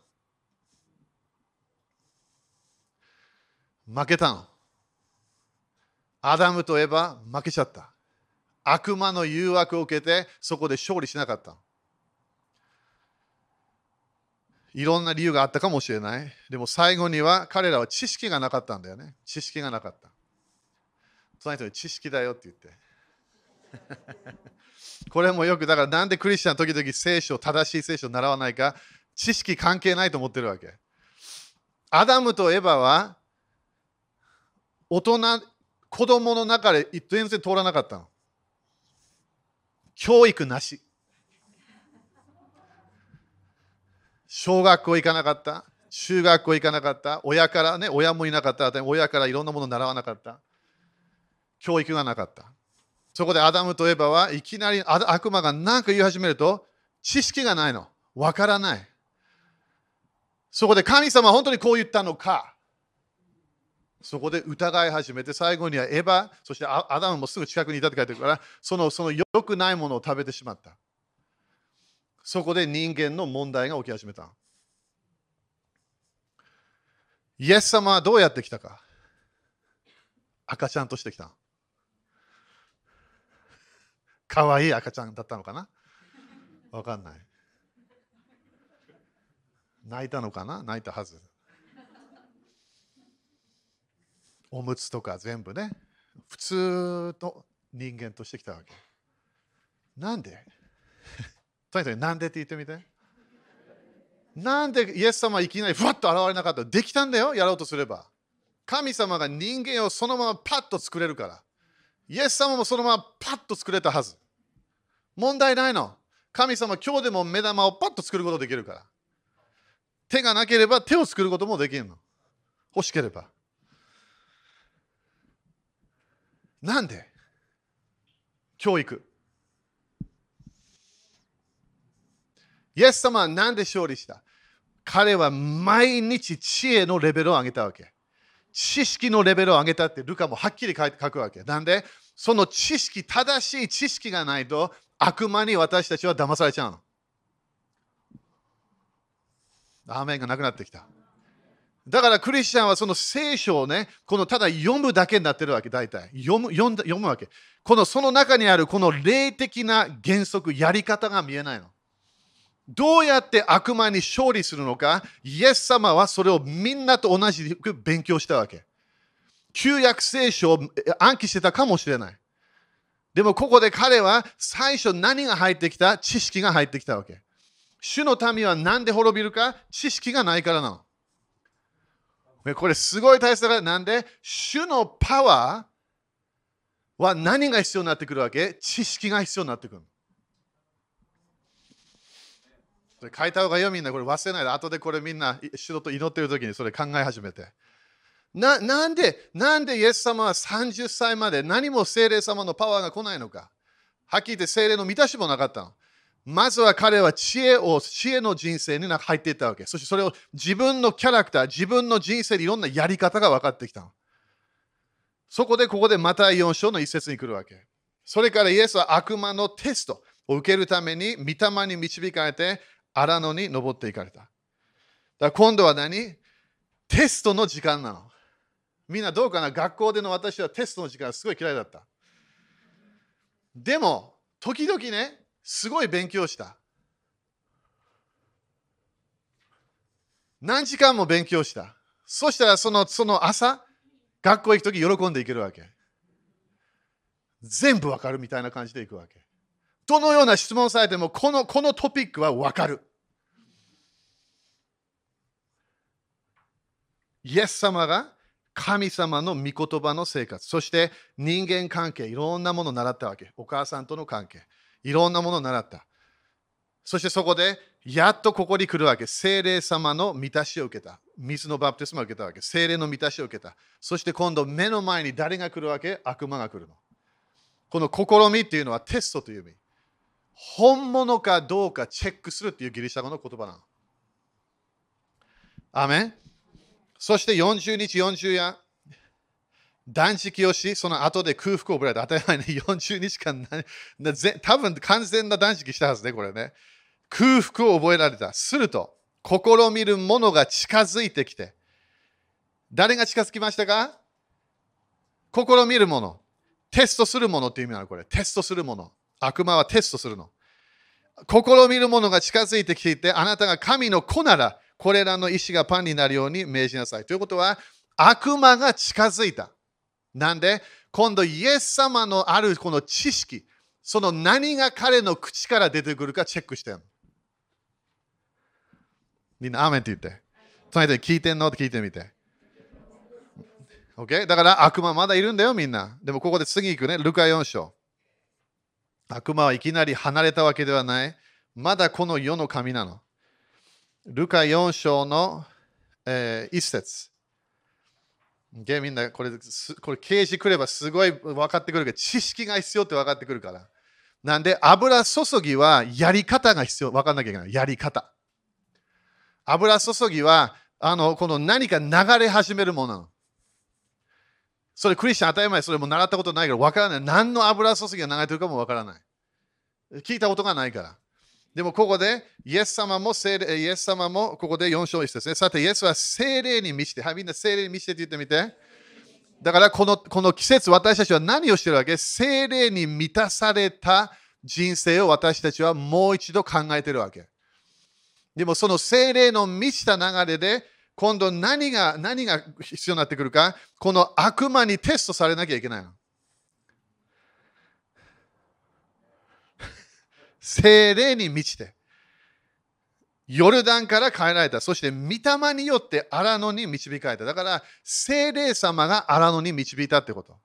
負けたの。アダムとエバ負けちゃった。悪魔の誘惑を受けてそこで勝利しなかった。いろんな理由があったかもしれない。でも最後には彼らは知識がなかったんだよね。知識がなかった。その人に知識だよって言って。これもよくだからなんでクリスチャン時々聖書、正しい聖書を習わないか、知識関係ないと思ってるわけ。アダムとエバは大人、子供の中で全然通らなかったの。教育なし。小学校行かなかった。中学校行かなかった。親からね、親もいなかった。親からいろんなもの習わなかった。教育がなかった。そこでアダムとエバはいきなり悪魔が何か言い始めると知識がないの。わからない。そこで神様は本当にこう言ったのかそこで疑い始めて、最後にはエヴァ、そしてアダムもすぐ近くにいたって書いてるから、そのその良くないものを食べてしまった。そこで人間の問題が起き始めた。イエス様はどうやって来たか赤ちゃんとして来た。かわいい赤ちゃんだったのかなわかんない。泣いたのかな泣いたはず。おむつとか全部ね、普通の人間としてきたわけ。なんで？とにかくなんでって言ってみて。なんでイエス様いきなりふわっと現れなかった？できたんだよ、やろうとすれば。神様が人間をそのままパッと作れるから。イエス様もそのままパッと作れたはず。問題ないの。神様今日でも目玉をパッと作ることできるから。手がなければ手を作ることもできるの。欲しければ。なんで？教育。イエス様は何で勝利した？彼は毎日知恵のレベルを上げたわけ。知識のレベルを上げたってルカもはっきり書くわけ。なんで？その知識、正しい知識がないと悪魔に私たちは騙されちゃうの。アーメンがなくなってきた。だからクリスチャンはその聖書をね、このただ読むだけになってるわけ、大体。読む読んだ読むわけ。このその中にあるこの霊的な原則、やり方が見えないの。どうやって悪魔に勝利するのか、イエス様はそれをみんなと同じく勉強したわけ。旧約聖書を暗記してたかもしれない。でもここで彼は最初何が入ってきた？知識が入ってきたわけ。主の民は何で滅びるか？知識がないからなの。これすごい大切だからなんで主のパワーは何が必要になってくるわけ？知識が必要になってくる。それ書いた方がいいよみんなこれ忘れないで後でこれみんな主のと祈ってる時にそれ考え始めて。ななんで、なんでイエス様は30歳まで何も精霊様のパワーが来ないのかはっきり言って精霊の満たしもなかったの。まずは彼は知恵を、知恵の人生に入っていったわけ。そしてそれを自分のキャラクター、自分の人生でいろんなやり方が分かってきたの。そこでここでまた4章の一節に来るわけ。それからイエスは悪魔のテストを受けるために御霊に導かれて荒野に登っていかれた。だから今度は何？テストの時間なの。みんなどうかな？学校での私はテストの時間すごい嫌いだった。でも、時々ね、すごい勉強した。何時間も勉強した。そしたらそのその朝、学校行くとき喜んでいけるわけ。全部わかるみたいな感じでいくわけ。どのような質問されても、このこのトピックはわかる。イエス様が神様の御言葉の生活、そして人間関係、いろんなものを習ったわけ。お母さんとの関係、いろんなものを習った。そしてそこで、やっとここに来るわけ。精霊様の満たしを受けた。水のバプテスマを受けたわけ。精霊の満たしを受けた。そして今度、目の前に誰が来るわけ？悪魔が来るの。この試みっていうのはテストという意味。本物かどうかチェックするっていうギリシャ語の言葉なの。アメンそして40日40夜、断食をし、その後で空腹を覚えられた。当たり前ね、40日間な、多分完全な断食したはずね、これね。空腹を覚えられた。すると、試みるものが近づいてきて、誰が近づきましたか？試みるもの。テストするものっていう意味なの、これ。テストするもの。悪魔はテストするの。試みるものが近づいてきていて、あなたが神の子なら、これらの石がパンになるように命じなさい。ということは、悪魔が近づいた。なんで、今度イエス様のあるこの知識、その何が彼の口から出てくるかチェックしてるみんな、アーメンって言って。隣で聞いてんのって聞いてみて。OK? だから悪魔まだいるんだよ、みんな。でもここで次行くね、ルカ4章。悪魔はいきなり離れたわけではない。まだこの世の神なの。ルカ4章の、えー、1節。ゲみんなこれ、これ刑事来ればすごい分かってくるけど、知識が必要って分かってくるから。なんで、油注ぎはやり方が必要、分かんなきゃいけない。やり方。油注ぎは、あの、この何か流れ始めるものなの。それクリスチャン当たり前それも習ったことないから分からない。何の油注ぎが流れてるかも分からない。聞いたことがないから。でもここで、イエス様も聖霊、イエス様もここで4章1ですね。さて、イエスは聖霊に満ちて、はい、みんな聖霊に満ちてって言ってみて。だからこのこの季節、私たちは何をしてるわけ？聖霊に満たされた人生を私たちはもう一度考えてるわけ。でもその聖霊の満ちた流れで、今度何が何が必要になってくるか、この悪魔にテストされなきゃいけないの。精霊に満ちて、ヨルダンから帰られた。そして、御霊によって荒野に導かれた。だから、精霊様が荒野に導いたってこと。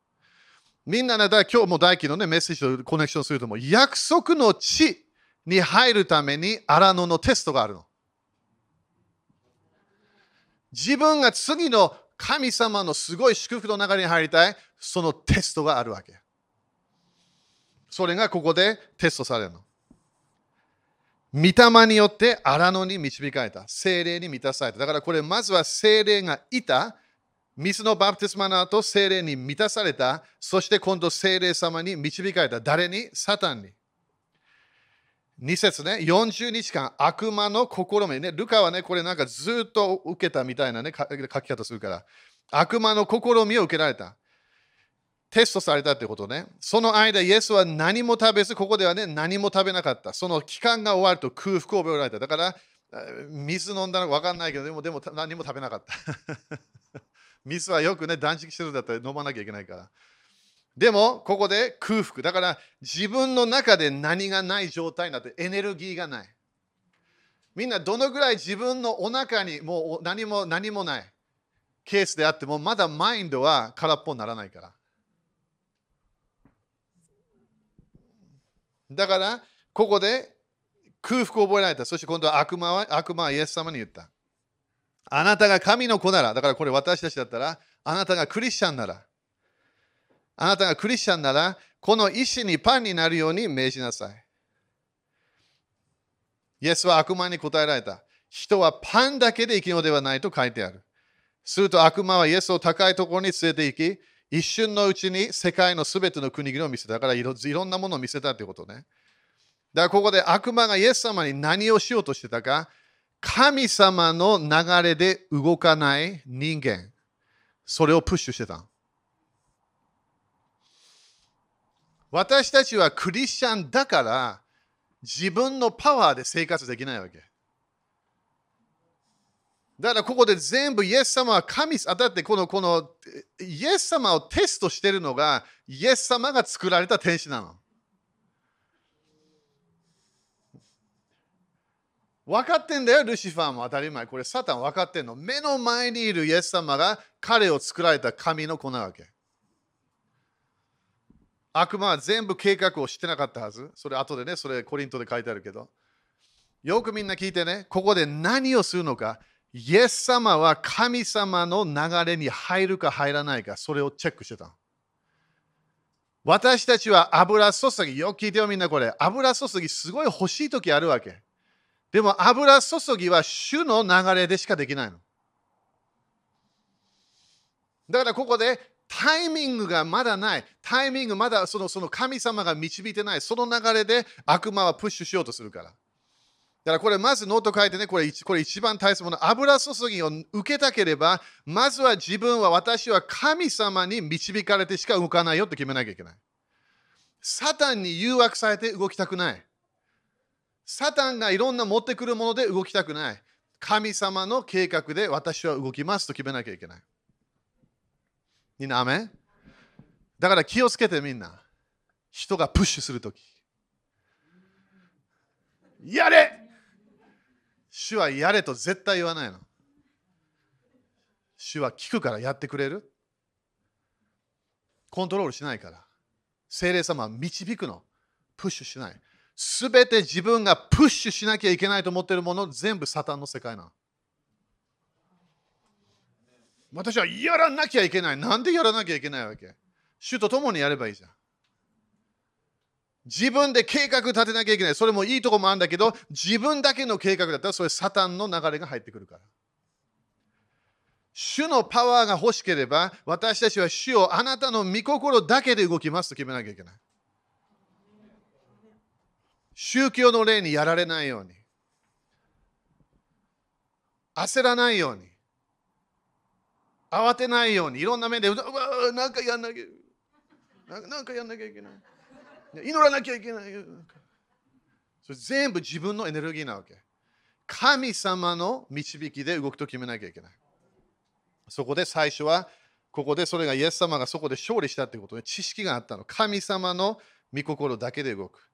みんなね、だ今日も大輝の、ね、メッセージとコネクションするとも、約束の地に入るために荒野のテストがあるの。自分が次の神様のすごい祝福の中に入りたい、そのテストがあるわけ。それがここでテストされるの。御霊によって荒野に導かれた。精霊に満たされた。だからこれ、まずは精霊がいた。水のバプテスマの後、精霊に満たされた。そして今度、精霊様に導かれた。誰に？サタンに。2節ね、40日間悪魔の試みね。ルカはね、これなんかずっと受けたみたいなね、書き方するから。悪魔の試みを受けられた。テストされたってことね。その間、イエスは何も食べず、ここではね、何も食べなかった。その期間が終わると空腹を覚えられた。だから、水飲んだのか分かんないけど、でもでも何も食べなかった。水はよくね、断食してるんだったら飲まなきゃいけないから。でも、ここで空腹。だから、自分の中で何がない状態になって、エネルギーがない。みんな、どのぐらい自分のお腹にもう何も何もないケースであっても、まだマインドは空っぽにならないから。だから、ここで空腹を覚えられた。そして今度は悪魔は悪魔はイエス様に言った。あなたが神の子なら、だからこれ私たちだったら、あなたがクリスチャンなら、あなたがクリスチャンなら、この石にパンになるように命じなさい。イエスは悪魔に答えられた。人はパンだけで生きるのではないと書いてある。すると悪魔はイエスを高いところに連れて行き、一瞬のうちに世界のすべての国々を見せた。だからいろいろんなものを見せたってことね。だからここで悪魔がイエス様に何をしようとしてたか、神様の流れで動かない人間、それをプッシュしてた。私たちはクリスチャンだから自分のパワーで生活できないわけ。だからここで全部イエス様は神様、だってこのこのイエス様をテストしてるのがイエス様が作られた天使なの。分かってんだよ、ルシファーも当たり前。これサタン分かってんの。目の前にいるイエス様が彼を作られた神の子なわけ。悪魔は全部計画をしてなかったはず。それ後でね、それコリントで書いてあるけど。よくみんな聞いてね、ここで何をするのか。イエス様は神様の流れに入るか入らないか、それをチェックしてた。私たちは油注ぎ、よく聞いてよみんなこれ。油注ぎすごい欲しい時あるわけ。でも油注ぎは主の流れでしかできないの。だからここでタイミングがまだない。タイミングまだそのその神様が導いてない。その流れで悪魔はプッシュしようとするから。だからこれまずノート書いてね、これこれ一番大切なもの。油注ぎを受けたければ、まずは自分は私は神様に導かれてしか動かないよって決めなきゃいけない。サタンに誘惑されて動きたくない。サタンがいろんな持ってくるもので動きたくない。神様の計画で私は動きますと決めなきゃいけない。みんな、アメだから気をつけてみんな。人がプッシュするとき。やれ主はやれと絶対言わないの。主は聞くからやってくれる。コントロールしないから。精霊様は導くの。プッシュしない。すべて自分がプッシュしなきゃいけないと思っているもの、全部サタンの世界なの。私はやらなきゃいけない。なんでやらなきゃいけないわけ？主と共にやればいいじゃん。自分で計画立てなきゃいけない。それもいいとこもあるんだけど、自分だけの計画だったら、それサタンの流れが入ってくるから。主のパワーが欲しければ、私たちは主をあなたの御心だけで動きますと決めなきゃいけない。宗教の例にやられないように。焦らないように。慌てないように。いろんな面で、うわ、なんかやんなきゃ。なんかやんなきゃいけない。祈らなきゃいけない。それ全部自分のエネルギーなわけ。神様の導きで動くと決めなきゃいけない。そこで最初は、ここでそれがイエス様がそこで勝利したってことで知識があったの。神様の御心だけで動く。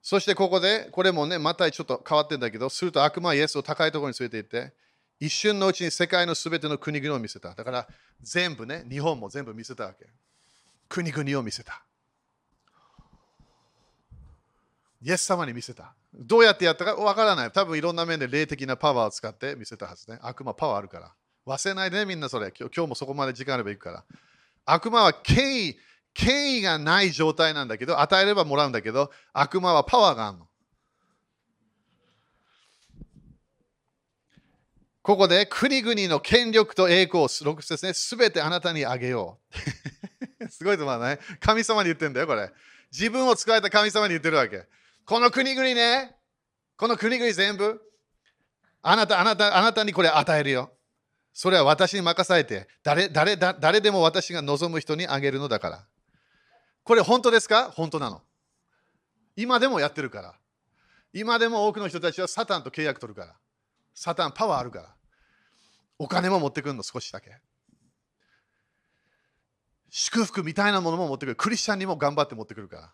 そしてここで、これもね、またちょっと変わってんだけど、すると悪魔はイエスを高いところに連れて行って、一瞬のうちに世界のすべての国々を見せた。だから全部ね、日本も全部見せたわけ。国々を見せた。イエス様に見せた。どうやってやったか？わからない。多分いろんな面で霊的なパワーを使って見せたはずね。悪魔パワーあるから。忘れないでね、みんなそれ。今日もそこまで時間あれば行くから。悪魔は権威、権威がない状態なんだけど、与えればもらうんだけど、悪魔はパワーがあるの。ここで国々の権力と栄光を6節ね、すべてあなたにあげよう。すごいと思わない？神様に言ってんだよ、これ。自分を使えた神様に言ってるわけ。この国々ね、この国々全部、あなた、あなた、あなたにこれ与えるよ。それは私に任されて、誰誰誰でも私が望む人にあげるのだから。これ本当ですか？本当なの。今でもやってるから。今でも多くの人たちはサタンと契約取るから。サタンパワーあるから。お金も持ってくるの少しだけ。祝福みたいなものも持ってくる。クリスチャンにも頑張って持ってくるから。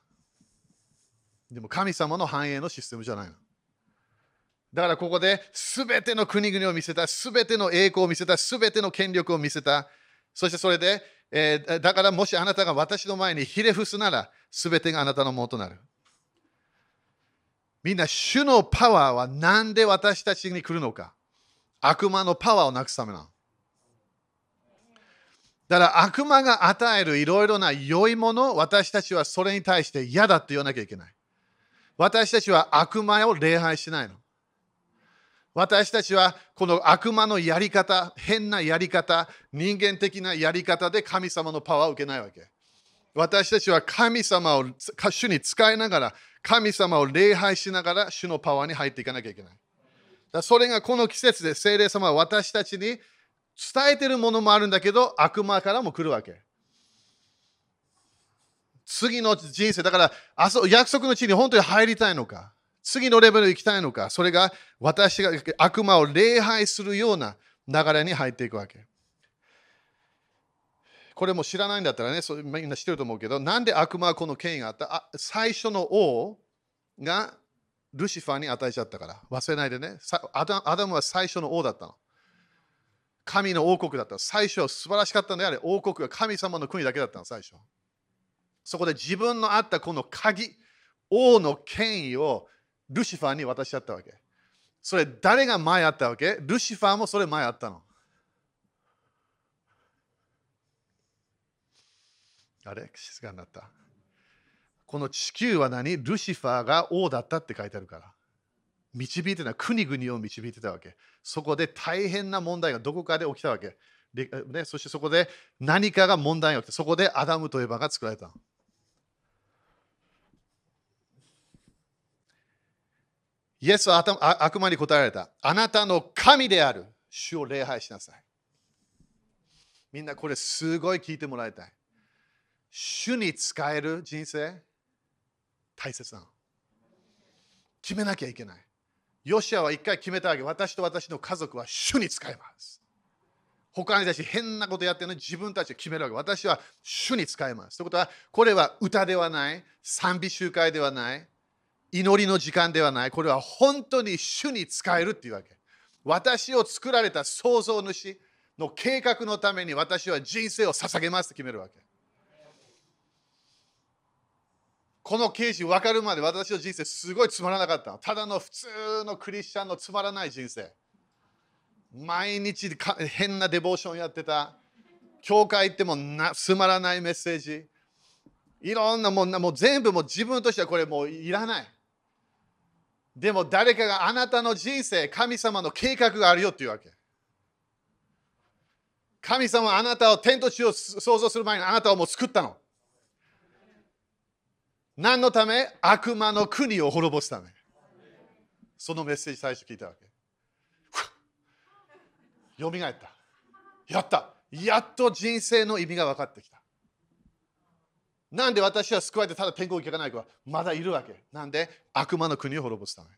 でも神様の繁栄のシステムじゃないの。だからここで全ての国々を見せた、全ての栄光を見せた、全ての権力を見せた。そしてそれで、えーだからもしあなたが私の前にひれ伏すなら、全てがあなたのものとなる。みんな、主のパワーは何で私たちに来るのか悪魔のパワーをなくすためなの。だから悪魔が与えるいろいろな良いもの、私たちはそれに対して嫌だって言わなきゃいけない。私たちは悪魔を礼拝しないの。私たちはこの悪魔のやり方、変なやり方、人間的なやり方で神様のパワーを受けないわけ。私たちは神様を主に使いながら、神様を礼拝しながら主のパワーに入っていかなきゃいけない。だそれがこの季節で聖霊様は私たちに伝えてるものもあるんだけど、悪魔からも来るわけ。次の人生、だからあそ約束の地に本当に入りたいのか、次のレベル行きたいのか、それが私が悪魔を礼拝するような流れに入っていくわけ。これも知らないんだったらね、そうみんな知ってると思うけど、なんで悪魔はこの権威があった？あ最初の王がルシファーに与えちゃったから、忘れないでね。アダアダムは最初の王だったの。神の王国だった。最初は素晴らしかったんであれ、王国は神様の国だけだったの、最初。そこで自分のあったこの鍵、王の権威をルシファーに渡しちゃったわけ。それ誰が前あったわけ？ルシファーもそれ前あったの。あれ？静かになった。この地球は何？ルシファーが王だったって書いてあるから。導いてた国々を導いてたわけ。そこで大変な問題がどこかで起きたわけ。でね、そしてそこで何かが問題が起きて、そこでアダムとエバが作られたの。イエスは悪魔に答えられた。あなたの神である主を礼拝しなさい。みんなこれすごい聞いてもらいたい。主に使える人生？大切なの。決めなきゃいけない。ヨシアは一回決めたわけ。私と私の家族は主に使います。他にたち変なことやってるのに自分たちで決めるわけ。私は主に使います。ということは、これは歌ではない、賛美集会ではない、祈りの時間ではない。これは本当に主に使えるっていうわけ。私を作られた創造主の計画のために私は人生を捧げますって決めるわけ。この刑事分かるまで私の人生すごいつまらなかった。ただの普通のクリスチャンのつまらない人生。毎日変なデボーションやってた。教会行ってもなつまらないメッセージ。いろんなもんな、もう全部もう自分としてはこれもういらない。でも誰かがあなたの人生、神様の計画があるよっていうわけ。神様はあなたを天と地を創造する前にあなたをもう作ったの。何のため？悪魔の国を滅ぼすため。そのメッセージ最初聞いたわけ。よみがえった。やった。やっと人生の意味が分かってきた。なんで私は救われてただ天国行かないかまだいるわけ。なんで？悪魔の国を滅ぼすため。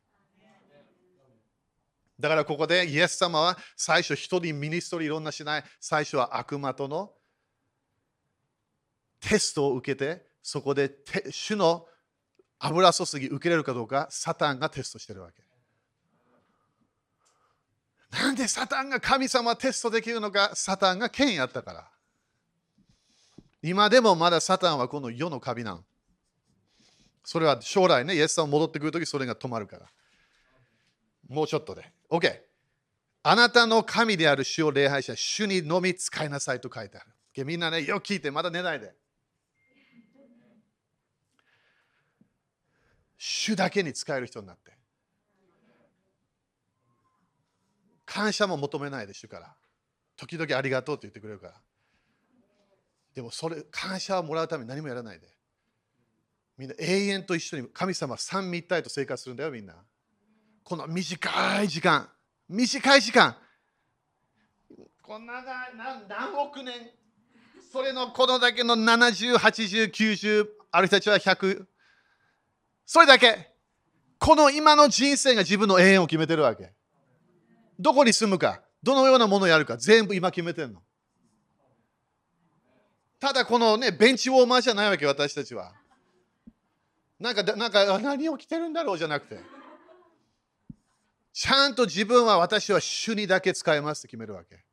だからここでイエス様は最初一人ミニストリーいろんなしない。最初は悪魔とのテストを受けてそこで主の油注ぎ受けれるかどうかサタンがテストしてるわけ。なんでサタンが神様テストできるのかサタンが権威あったから。今でもまだサタンはこの世のカビなん。それは将来ね、イエスさん戻ってくるときそれが止まるから。もうちょっとで。OK。あなたの神である主を礼拝し、主にのみ使いなさいと書いてある。OK みんなね、よく聞いて、まだ寝ないで。主だけに使える人になって。感謝も求めないで主から。時々ありがとうって言ってくれるから。でもそれ、感謝をもらうために何もやらないで。みんな永遠と一緒に神様三位一体と生活するんだよ、みんな。この短い時間、短い時間。こんな何何億年、それのこのだけの70、80、90、ある人たちは100。それだけ。この今の人生が自分の永遠を決めてるわけ。どこに住むか、どのようなものをやるか、全部今決めてるの。ただこのね、ベンチウォーマーじゃないわけ、私たちは。なんか、なんか何を着てるんだろうじゃなくて。ちゃんと自分は私は主にだけ使いますって決めるわけ。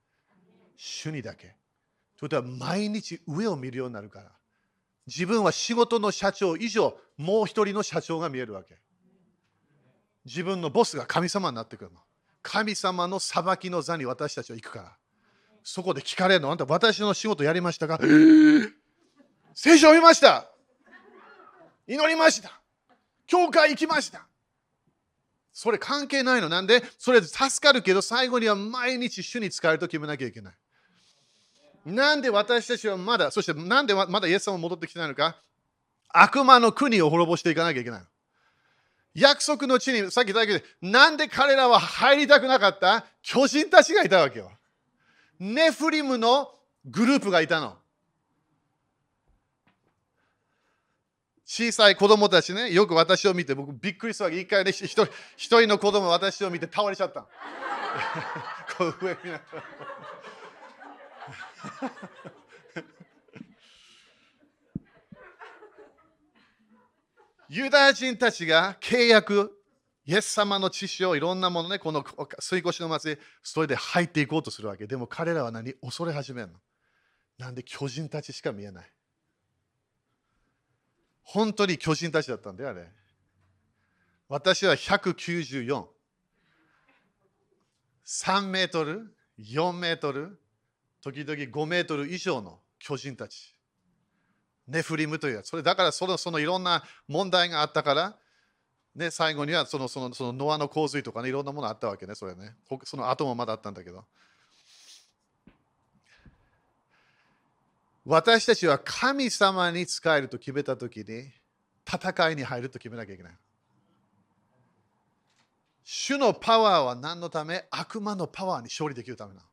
主にだけ。ということは毎日上を見るようになるから。自分は仕事の社長以上、もう一人の社長が見えるわけ。自分のボスが神様になってくるの。神様の裁きの座に私たちは行くから。そこで聞かれるの？あんた私の仕事やりましたか？聖書を見ました祈りました教会行きましたそれ関係ないの。なんで？それ助かるけど最後には毎日主に使えると決めなきゃいけない。なんで私たちはまだ、そしてなんでまだイエス様戻ってきてないのか？悪魔の国を滅ぼしていかなきゃいけない。約束の地に、さっき言ったけど、なんで彼らは入りたくなかった？巨人たちがいたわけよ。ネフリムのグループがいたの。小さい子供たちね、よく私を見て、僕びっくりしたわけ。一回ね、一人一人の子供私を見て倒れちゃった。こう上見ながら。ユダヤ人たちが契約、イエス様の知識をいろんなものね、この水越しの祭り、それで入っていこうとするわけ。でも彼らは何？恐れ始めるの。なんで巨人たちしか見えない。本当に巨人たちだったんだよ、あれ。私は194。3メートル、4メートル、時々5メートル以上の巨人たち。ネフリムというやつ。それだからそのそのいろんな問題があったから、ね、最後にはそのそのそのノアの洪水とかね、いろんなものあったわけね、それね。その後もまだあったんだけど。私たちは神様に仕えると決めたときに、戦いに入ると決めなきゃいけない。主のパワーは何のため悪魔のパワーに勝利できるためなの。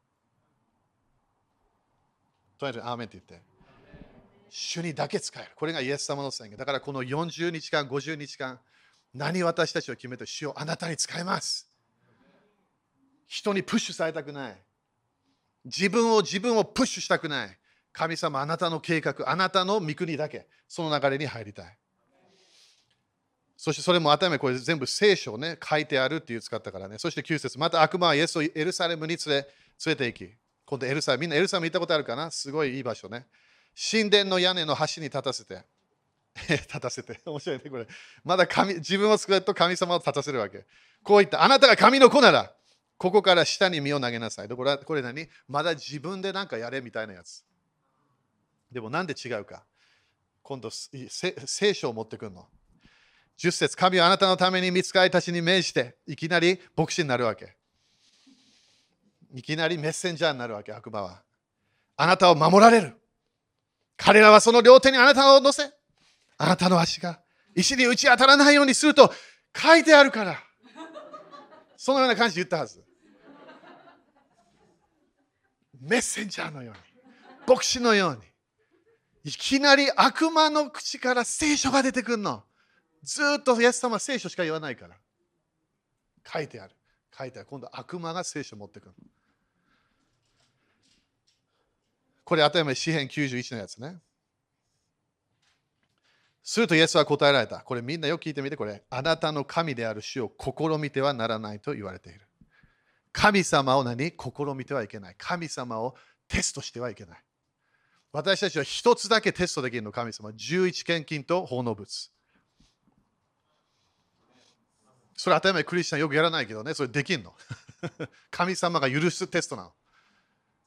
とりあえず、アーメンって言って。主にだけ使える。これがイエス様の宣言。だからこの40日間、50日間、何私たちは決めて、主をあなたに使います。人にプッシュされたくない。自分を自分をプッシュしたくない。神様、あなたの計画、あなたの御国だけ、その流れに入りたい。そしてそれも頭これ全部聖書をね、書いてあるっていう使ったからね。そして9節また悪魔はイエスをエルサレムに連れ連れて行き、今度エルサレム、みんなエルサレム行ったことあるかな？すごいいい場所ね。神殿の屋根の端に立たせて、立たせて、面白いね、これ。まだ神自分を作ると神様を立たせるわけ。こう言った、あなたが神の子なら、ここから下に身を投げなさい。これこれ何？まだ自分で何かやれみたいなやつ。でもなんで違うか今度、聖書を持ってくるの。10節神はあなたのために見つかりたちに命じて、いきなり牧師になるわけ。いきなりメッセンジャーになるわけ、悪魔は。あなたを守られる。彼らはその両手にあなたを乗せ、あなたの足が石に打ち当たらないようにすると書いてあるから。そのような感じで言ったはず。メッセンジャーのように、牧師のように、いきなり悪魔の口から聖書が出てくるの。ずっとイエス様は聖書しか言わないから。書いてある。書いてある。今度悪魔が聖書を持ってくる。これ、当たり前、詩編91のやつね。すると、イエスは答えられた。これ、みんなよく聞いてみて、これ、あなたの神である主を試みてはならないと言われている。神様を何？試みてはいけない。神様をテストしてはいけない。私たちは一つだけテストできるの、神様。11献金と奉納物。それ当たり前クリスチャンよくやらないけどね、それできんの。神様が許すテストなの。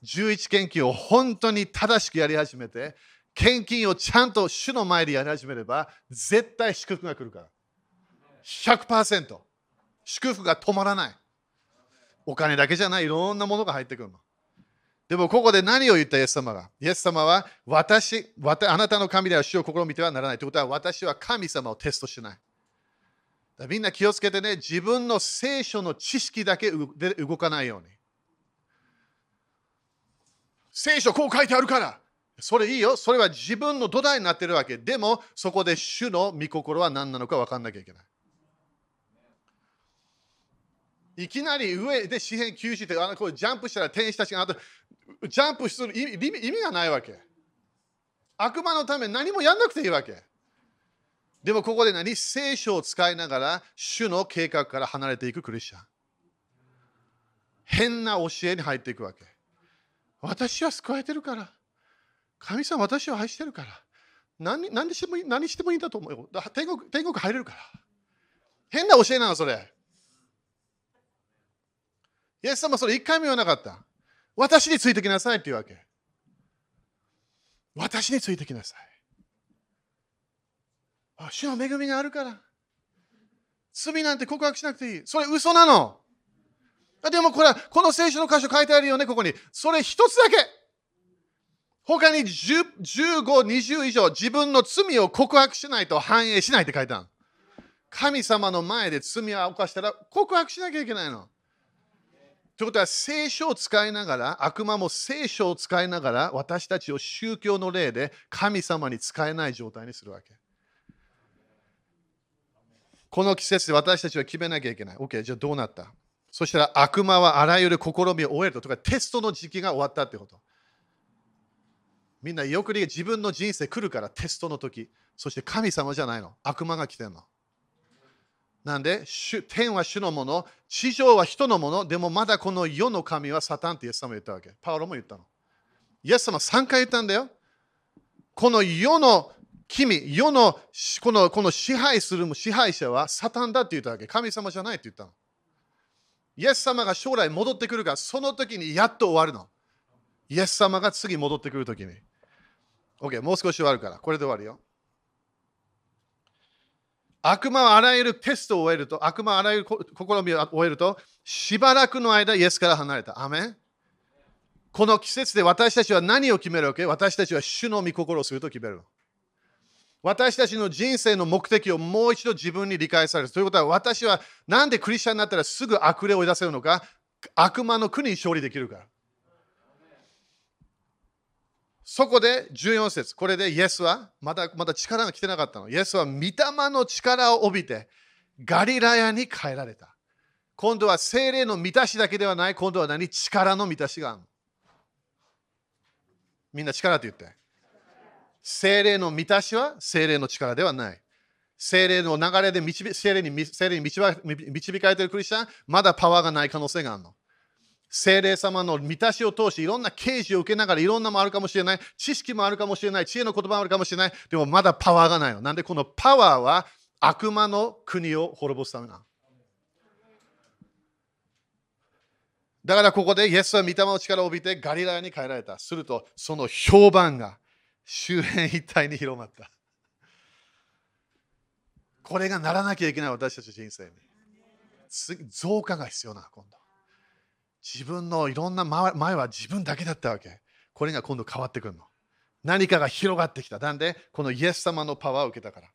11献金を本当に正しくやり始めて、献金をちゃんと主の前でやり始めれば、絶対祝福が来るから。100%。祝福が止まらない。お金だけじゃない、いろんなものが入ってくるの。でもここで何を言ったイエス様が？イエス様は私、あなたの神では主を試みてはならない。ということは私は神様をテストしない。みんな気をつけてね、自分の聖書の知識だけで動かないように。聖書こう書いてあるから。それいいよ。それは自分の土台になってるわけ。でも、そこで主の御心は何なのか分かんなきゃいけない。いきなり上で紙幣休止ってあのこうジャンプしたら天使たちがあとジャンプする意味意味がないわけ。悪魔のため何もやんなくていいわけ。でもここで何？聖書を使いながら主の計画から離れていくクリスチャン。変な教えに入っていくわけ。私は救われてるから。神様私を愛してるから。何何してもいい何してもいいんだと思うよ。天国天国入れるから。変な教えなの、それ。イエス様それ一回も言わなかった。私についてきなさいっていうわけ。私についてきなさい。あ主の恵みがあるから。罪なんて告白しなくていい。それ嘘なの。でもこれは、この聖書の箇所書いてあるよね、ここに。それ一つだけ。他に10 15、20以上自分の罪を告白しないと反映しないって書いてある。神様の前で罪を犯したら告白しなきゃいけないの。ということは聖書を使いながら悪魔も聖書を使いながら私たちを宗教の例で神様に使えない状態にするわけ。この季節で私たちは決めなきゃいけない。OK、じゃあどうなった？そしたら悪魔はあらゆる試みを終えると。とかテストの時期が終わったってこと。みんなよく自分の人生来るからテストの時。そして神様じゃないの。悪魔が来てるの。なんで、天は主のもの、地上は人のもの、でもまだこの世の神はサタンってイエス様言ったわけ。パウロも言ったの。イエス様3回言ったんだよ。この世の君、世のこのこの支配する支配者はサタンだって言ったわけ。神様じゃないって言ったの。イエス様が将来戻ってくるから、その時にやっと終わるの。イエス様が次戻ってくる時に。OK、もう少し終わるから。これで終わるよ。悪魔はあらゆるテストを終えると、悪魔はあらゆる試みを終えると、しばらくの間、イエスから離れた。アメンこの季節で私たちは何を決めるわけ？私たちは主の御心をすると決める。私たちの人生の目的をもう一度自分に理解される。ということは、私はなんでクリスチャンになったらすぐ悪霊を追い出せるのか？悪魔の国に勝利できるから。そこで14節これでイエスはまだまだ力が来てなかったの。イエスは御霊の力を帯びてガリラヤに帰られた。今度は精霊の満たしだけではない、今度は何？力の満たしがある。みんな力って言って。精霊の満たしは精霊の力ではない。精霊の流れで導精霊に精霊に導かれているクリスチャン、まだパワーがない可能性があるの。精霊様の満たしを通していろんな啓示を受けながらいろんなもあるかもしれない知識もあるかもしれない知恵の言葉もあるかもしれない。でもまだパワーがないの。なんでこのパワーは悪魔の国を滅ぼすためなだからここでイエスは御霊の力を帯びてガリラヤに帰られた。するとその評判が周辺一帯に広まった。これがならなきゃいけない私たち人生に。増加が必要な今度。自分のいろんな前は自分だけだったわけ。これが今度変わってくるの。何かが広がってきた。なんで、このイエス様のパワーを受けたから。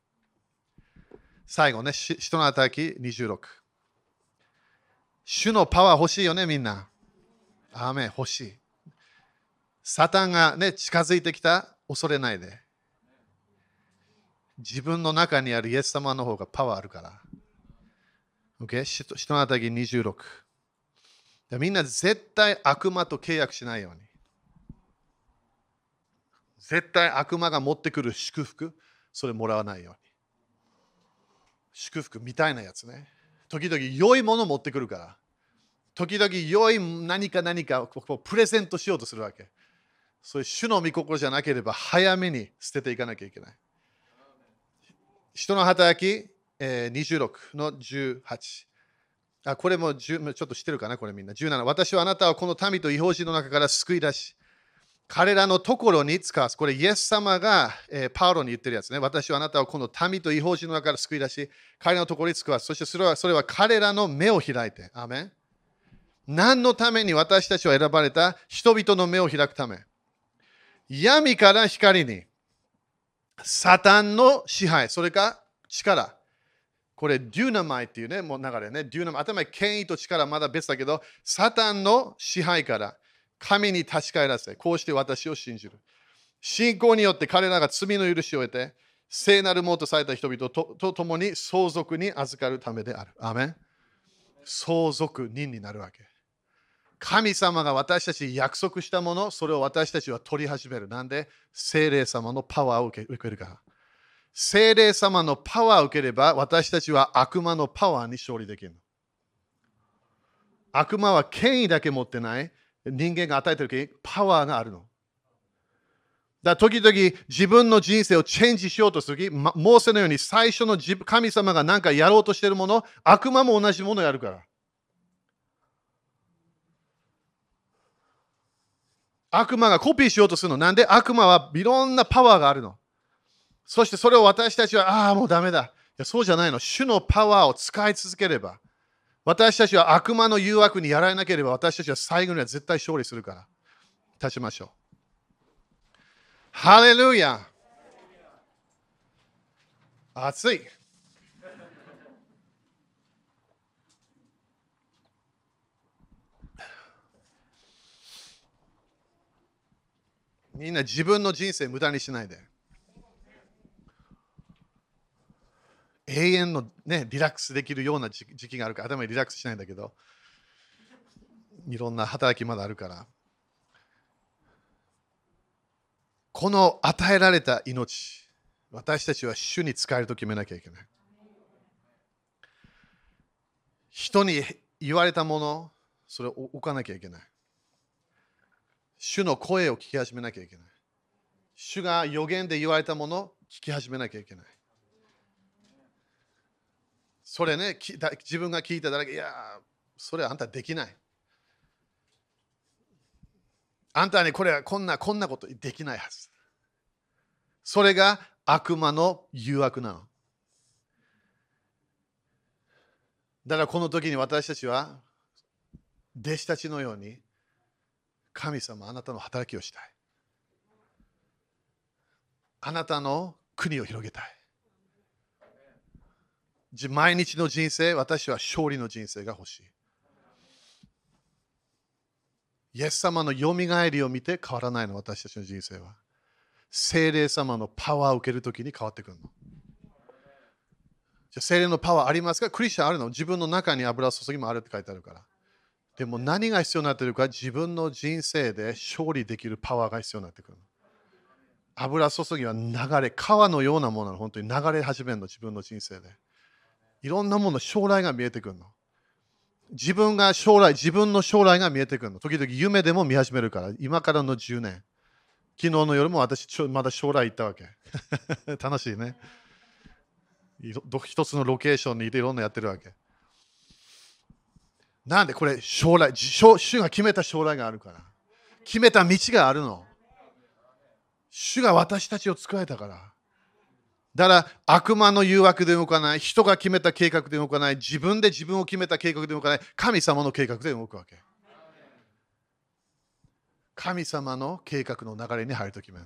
最後ね、人の働き26。主のパワー欲しいよね、みんな。アーメン欲しい。サタンがね、近づいてきた、恐れないで。自分の中にあるイエス様の方がパワーあるから。OK? 人の働き26。みんな絶対悪魔と契約しないように。絶対悪魔が持ってくる祝福、それもらわないように。祝福みたいなやつね。時々良いもの持ってくるから。時々良い何か何かをプレゼントしようとするわけ。そういう主の御心じゃなければ早めに捨てていかなきゃいけない。人の働き、えー、26の18。あこれもちょっと知ってるかなこれみんな。17。私はあなたをこの民と違法人の中から救い出し、彼らのところに使わす。これイエス様が、えー、パウロに言ってるやつね。私はあなたをこの民と違法人の中から救い出し、彼らのところに使わす。そしてそれはそれは彼らの目を開いて。アメン何のために私たちは選ばれた？人々の目を開くため。闇から光に、サタンの支配、それか力。これ、デューナマイっていうね、もう流れね。デューナマイ、頭権威と力はまだ別だけど、サタンの支配から神に立ち返らせ、こうして私を信じる。信仰によって彼らが罪の許しを得て、聖なるものとされた人々とと共に相続に預かるためである。アメン相続人になるわけ。神様が私たちに約束したもの、それを私たちは取り始める。なんで精霊様のパワーを受け受けるから。精霊様のパワーを受ければ、私たちは悪魔のパワーに勝利できる。悪魔は権威だけ持ってない。人間が与えてる権威、パワーがあるの。だ時々自分の人生をチェンジしようとするとき、モーセのように最初の神様が何かやろうとしているもの、悪魔も同じものをやるから。悪魔がコピーしようとするの。なんで？悪魔はいろんなパワーがあるの。そしてそれを私たちは、ああ、もうダメだ。いやそうじゃないの。主のパワーを使い続ければ、私たちは悪魔の誘惑にやられなければ、私たちは最後には絶対勝利するから。立ちましょう。ハレルヤ暑い。みんな自分の人生無駄にしないで。永遠の、ね、リラックスできるような時期があるから、頭にリラックスしないんだけど、いろんな働きまだあるから。この与えられた命、私たちは主に使えると決めなきゃいけない。人に言われたもの、それを置かなきゃいけない。主の声を聞き始めなきゃいけない。主が予言で言われたものを、聞き始めなきゃいけない。それね、自分が聞いただけ、いや、それあんたできない。あんたにこれはこんなこんなことできないはず。それが悪魔の誘惑なの。だからこの時に私たちは弟子たちのように神様あなたの働きをしたい。あなたの国を広げたい。毎日の人生、私は勝利の人生が欲しい。イエス様のよみがえりを見て変わらないの、私たちの人生は。精霊様のパワーを受けるときに変わってくるの。じゃ精霊のパワーありますか？クリスチャンあるの？自分の中に油注ぎもあるって書いてあるから。でも何が必要になってるか？自分の人生で勝利できるパワーが必要になってくるの。油注ぎは流れ、川のようなものなの。本当に流れ始めるの、自分の人生で。いろんなもの、将来が見えてくるの。自分が将来、自分の将来が見えてくるの。時々夢でも見始めるから、今からの10年。昨日の夜も私、ちょまだ将来行ったわけ。楽しいね。一つのロケーションにいていろんなやってるわけ。なんでこれ将来、主が決めた将来があるから。決めた道があるの。主が私たちを作えたから。だから悪魔の誘惑で動かない、人が決めた計画で動かない、自分で自分を決めた計画で動かない、神様の計画で動くわけ。神様の計画の流れに入ると決め。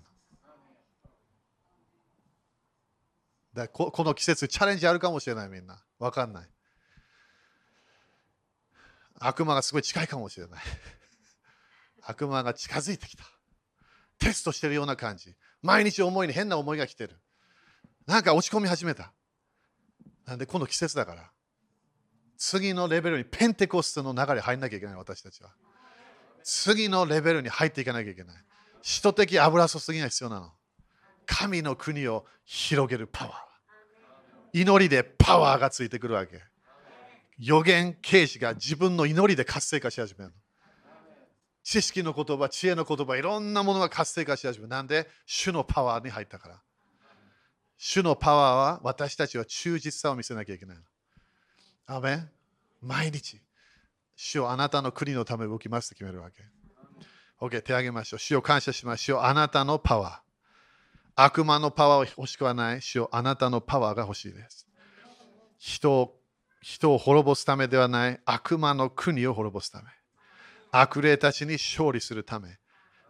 だここの季節、チャレンジあるかもしれない、みんな。わかんない。悪魔がすごい近いかもしれない。悪魔が近づいてきた。テストしてるような感じ。毎日思いに変な思いが来てる。なんか落ち込み始めた。なんでこの季節だから。次のレベルにペンテコステの流れ入んなきゃいけない私たちは。次のレベルに入っていかなきゃいけない。使徒的油注ぎが必要なの。神の国を広げるパワー。祈りでパワーがついてくるわけ。予言刑事が自分の祈りで活性化し始める。知識の言葉、知恵の言葉、いろんなものが活性化し始める。なんで？主のパワーに入ったから。主のパワーは私たちは忠実さを見せなきゃいけない。アメン毎日。主をあなたの国のため動きますと決めるわけ。OK、手を挙げましょう。主を感謝しましょう。あなたのパワー。悪魔のパワーを欲しくはない。主をあなたのパワーが欲しいです。人を人を滅ぼすためではない悪魔の国を滅ぼすため。悪霊たちに勝利するため。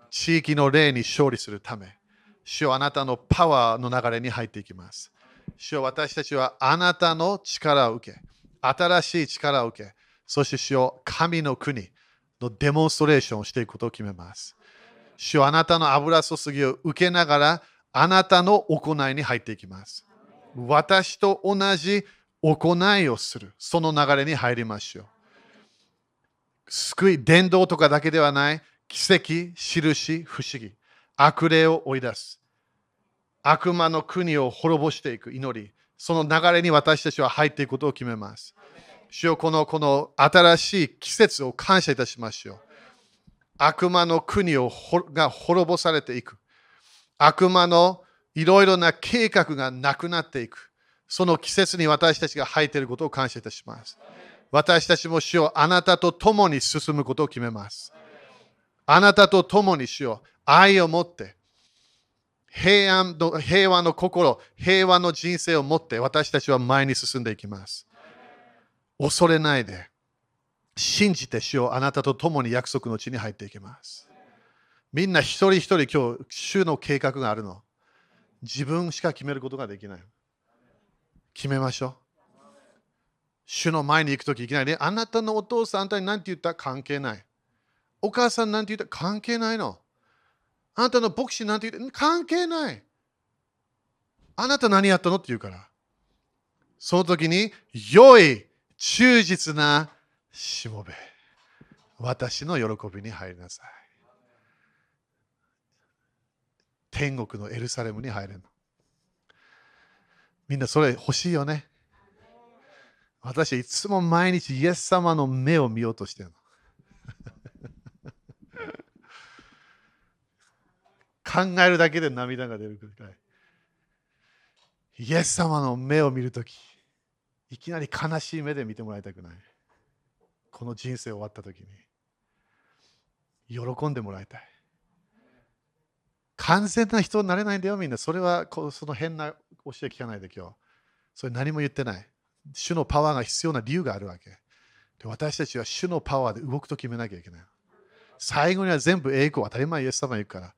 地域の霊に勝利するため。主はあなたのパワーの流れに入っていきます。主は私たちはあなたの力を受け、新しい力を受け、そして主を神の国のデモンストレーションをしていくことを決めます。主はあなたの油注ぎを受けながら、あなたの行いに入っていきます。私と同じ行いをする、その流れに入りましょう。救い、伝道とかだけではない、奇跡、印、不思議、悪霊を追い出す。悪魔の国を滅ぼしていく祈り、その流れに私たちは入っていくことを決めます。主よこのこの新しい季節を感謝いたしましょう。悪魔の国をほが滅ぼされていく。悪魔のいろいろな計画がなくなっていく。その季節に私たちが入っていることを感謝いたします。私たちも主よあなたと共に進むことを決めます。あなたと共に主よ愛を持って平安の平和の心、平和の人生を持って私たちは前に進んでいきます。恐れないで、信じて主よあなたと共に約束の地に入っていきます。みんな一人一人今日、主の計画があるの。自分しか決めることができない。決めましょう。主の前に行くときいきなりね、あなたのお父さんあんたに何て言った？関係ない。お母さん何て言った？関係ないの。あなたの牧師なんて言って関係ない。あなた何やったのって言うから。その時に、良い、忠実なしもべ。私の喜びに入りなさい。天国のエルサレムに入れるの。みんなそれ欲しいよね。私はいつも毎日イエス様の目を見ようとしてるの。考えるだけで涙が出るくらい。イエス様の目を見るとき、いきなり悲しい目で見てもらいたくない。この人生終わったときに、喜んでもらいたい。完全な人になれないんだよ、みんな。それはこその変な教え聞かないで今日。それ何も言ってない。主のパワーが必要な理由があるわけ。で私たちは主のパワーで動くと決めなきゃいけない。最後には全部栄光、当たり前イエス様が言うから。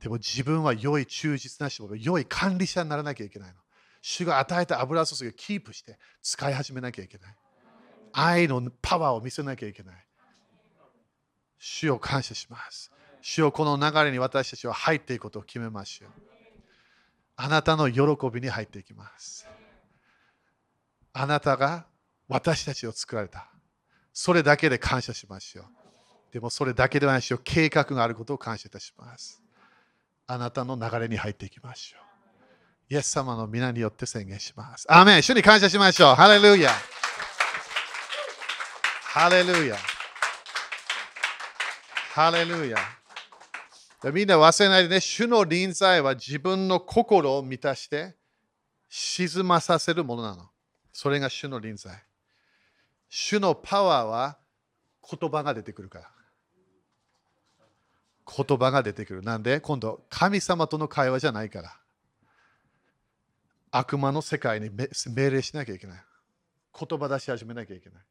でも自分は良い忠実な仕事、良い管理者にならなきゃいけないの。主が与えた油注ぎをキープして使い始めなきゃいけない。愛のパワーを見せなきゃいけない。主を感謝します。主をこの流れに私たちは入っていくことを決めましょう。あなたの喜びに入っていきます。あなたが私たちを作られた。それだけで感謝しましょう。でもそれだけではないし、計画があることを感謝いたします。あなたの流れに入っていきましょう。イエス様の皆によって宣言します。アーメン主に感謝しましょう。ハレルヤハレルヤハレルヤみんな忘れないでね、主の臨在は自分の心を満たして沈まさせるものなの。それが主の臨在。主のパワーは言葉が出てくるから。言葉が出てくる。なんで？今度、神様との会話じゃないから。悪魔の世界に命令しなきゃいけない。言葉出し始めなきゃいけない。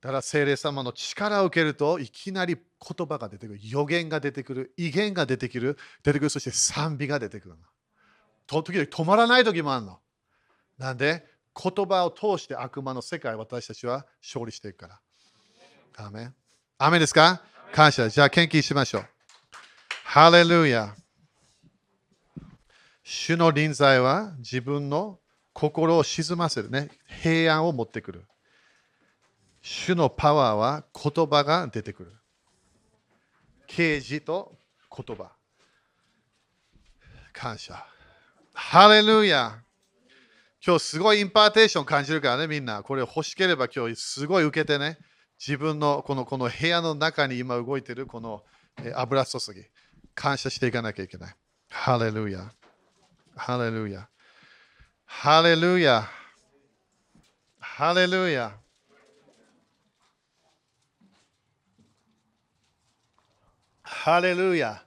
だから聖霊様の力を受けるといきなり言葉が出てくる。予言が出てくる。威厳が出てくる。出てくる。そして賛美が出てくるの。と時々止まらない時もあるの。なんで？言葉を通して悪魔の世界私たちは勝利していくから。アメン。アメですか？感謝。じゃあ、献金しましょう。ハレルヤ。主の臨在は自分の心を沈ませるね。平安を持ってくる。主のパワーは言葉が出てくる。啓示と言葉。感謝。ハレルヤ。今日すごい impartation 感じるからね、みんな。これ欲しければ今日すごい受けてね。自分のこのこの部屋の中に今動いてるこの油注ぎ。感謝していかなきゃいけない。ハレルヤ。ハレルヤ。ハレルヤ。ハレルヤ。ハレルヤ。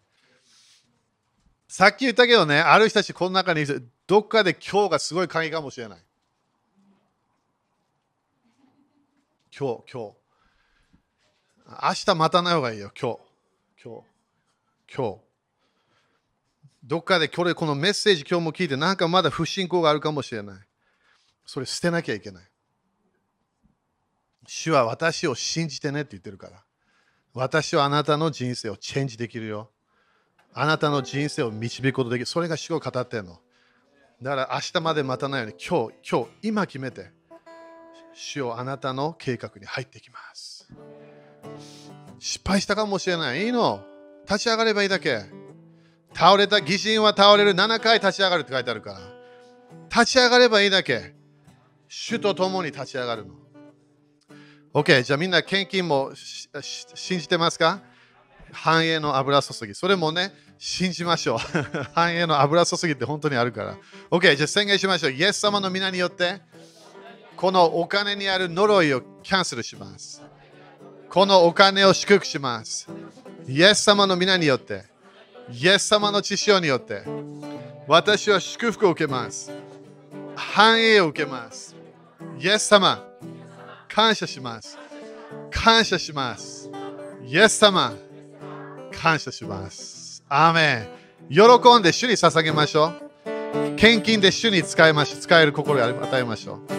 さっき言ったけどね、ある人たちこの中にどっかで今日がすごい鍵かもしれない。今日、今日。明日待たない方がいいよ、今日。今日。今日。どっかでこれこのメッセージ今日も聞いてなんかまだ不信仰があるかもしれない。それ捨てなきゃいけない。主は私を信じてねって言ってるから。私はあなたの人生をチェンジできるよ。あなたの人生を導くことできる。それが主を語ってんの。だから明日まで待たないように今日、今日、今決めて、主をあなたの計画に入っていきます。失敗したかもしれない。いいの。立ち上がればいいだけ。倒れた義人は倒れる7回立ち上がるって書いてあるから。立ち上がればいいだけ。主と共に立ち上がるの。OK、じゃあみんな献金も信じてますか？繁栄の油注ぎ。それもね、信じましょう。繁栄の油注ぎって本当にあるから。OK、じゃあ宣言しましょう。イエス様の皆によって、このお金にある呪いをキャンセルします。このお金を祝福します。イエス様の皆によって、イエス様の知識によって、私は祝福を受けます。繁栄を受けます。イエス様、感謝します。感謝します。イエス様、感謝します。アーメン。喜んで主に捧げましょう。献金で主に使いまし。使える心を与えましょう。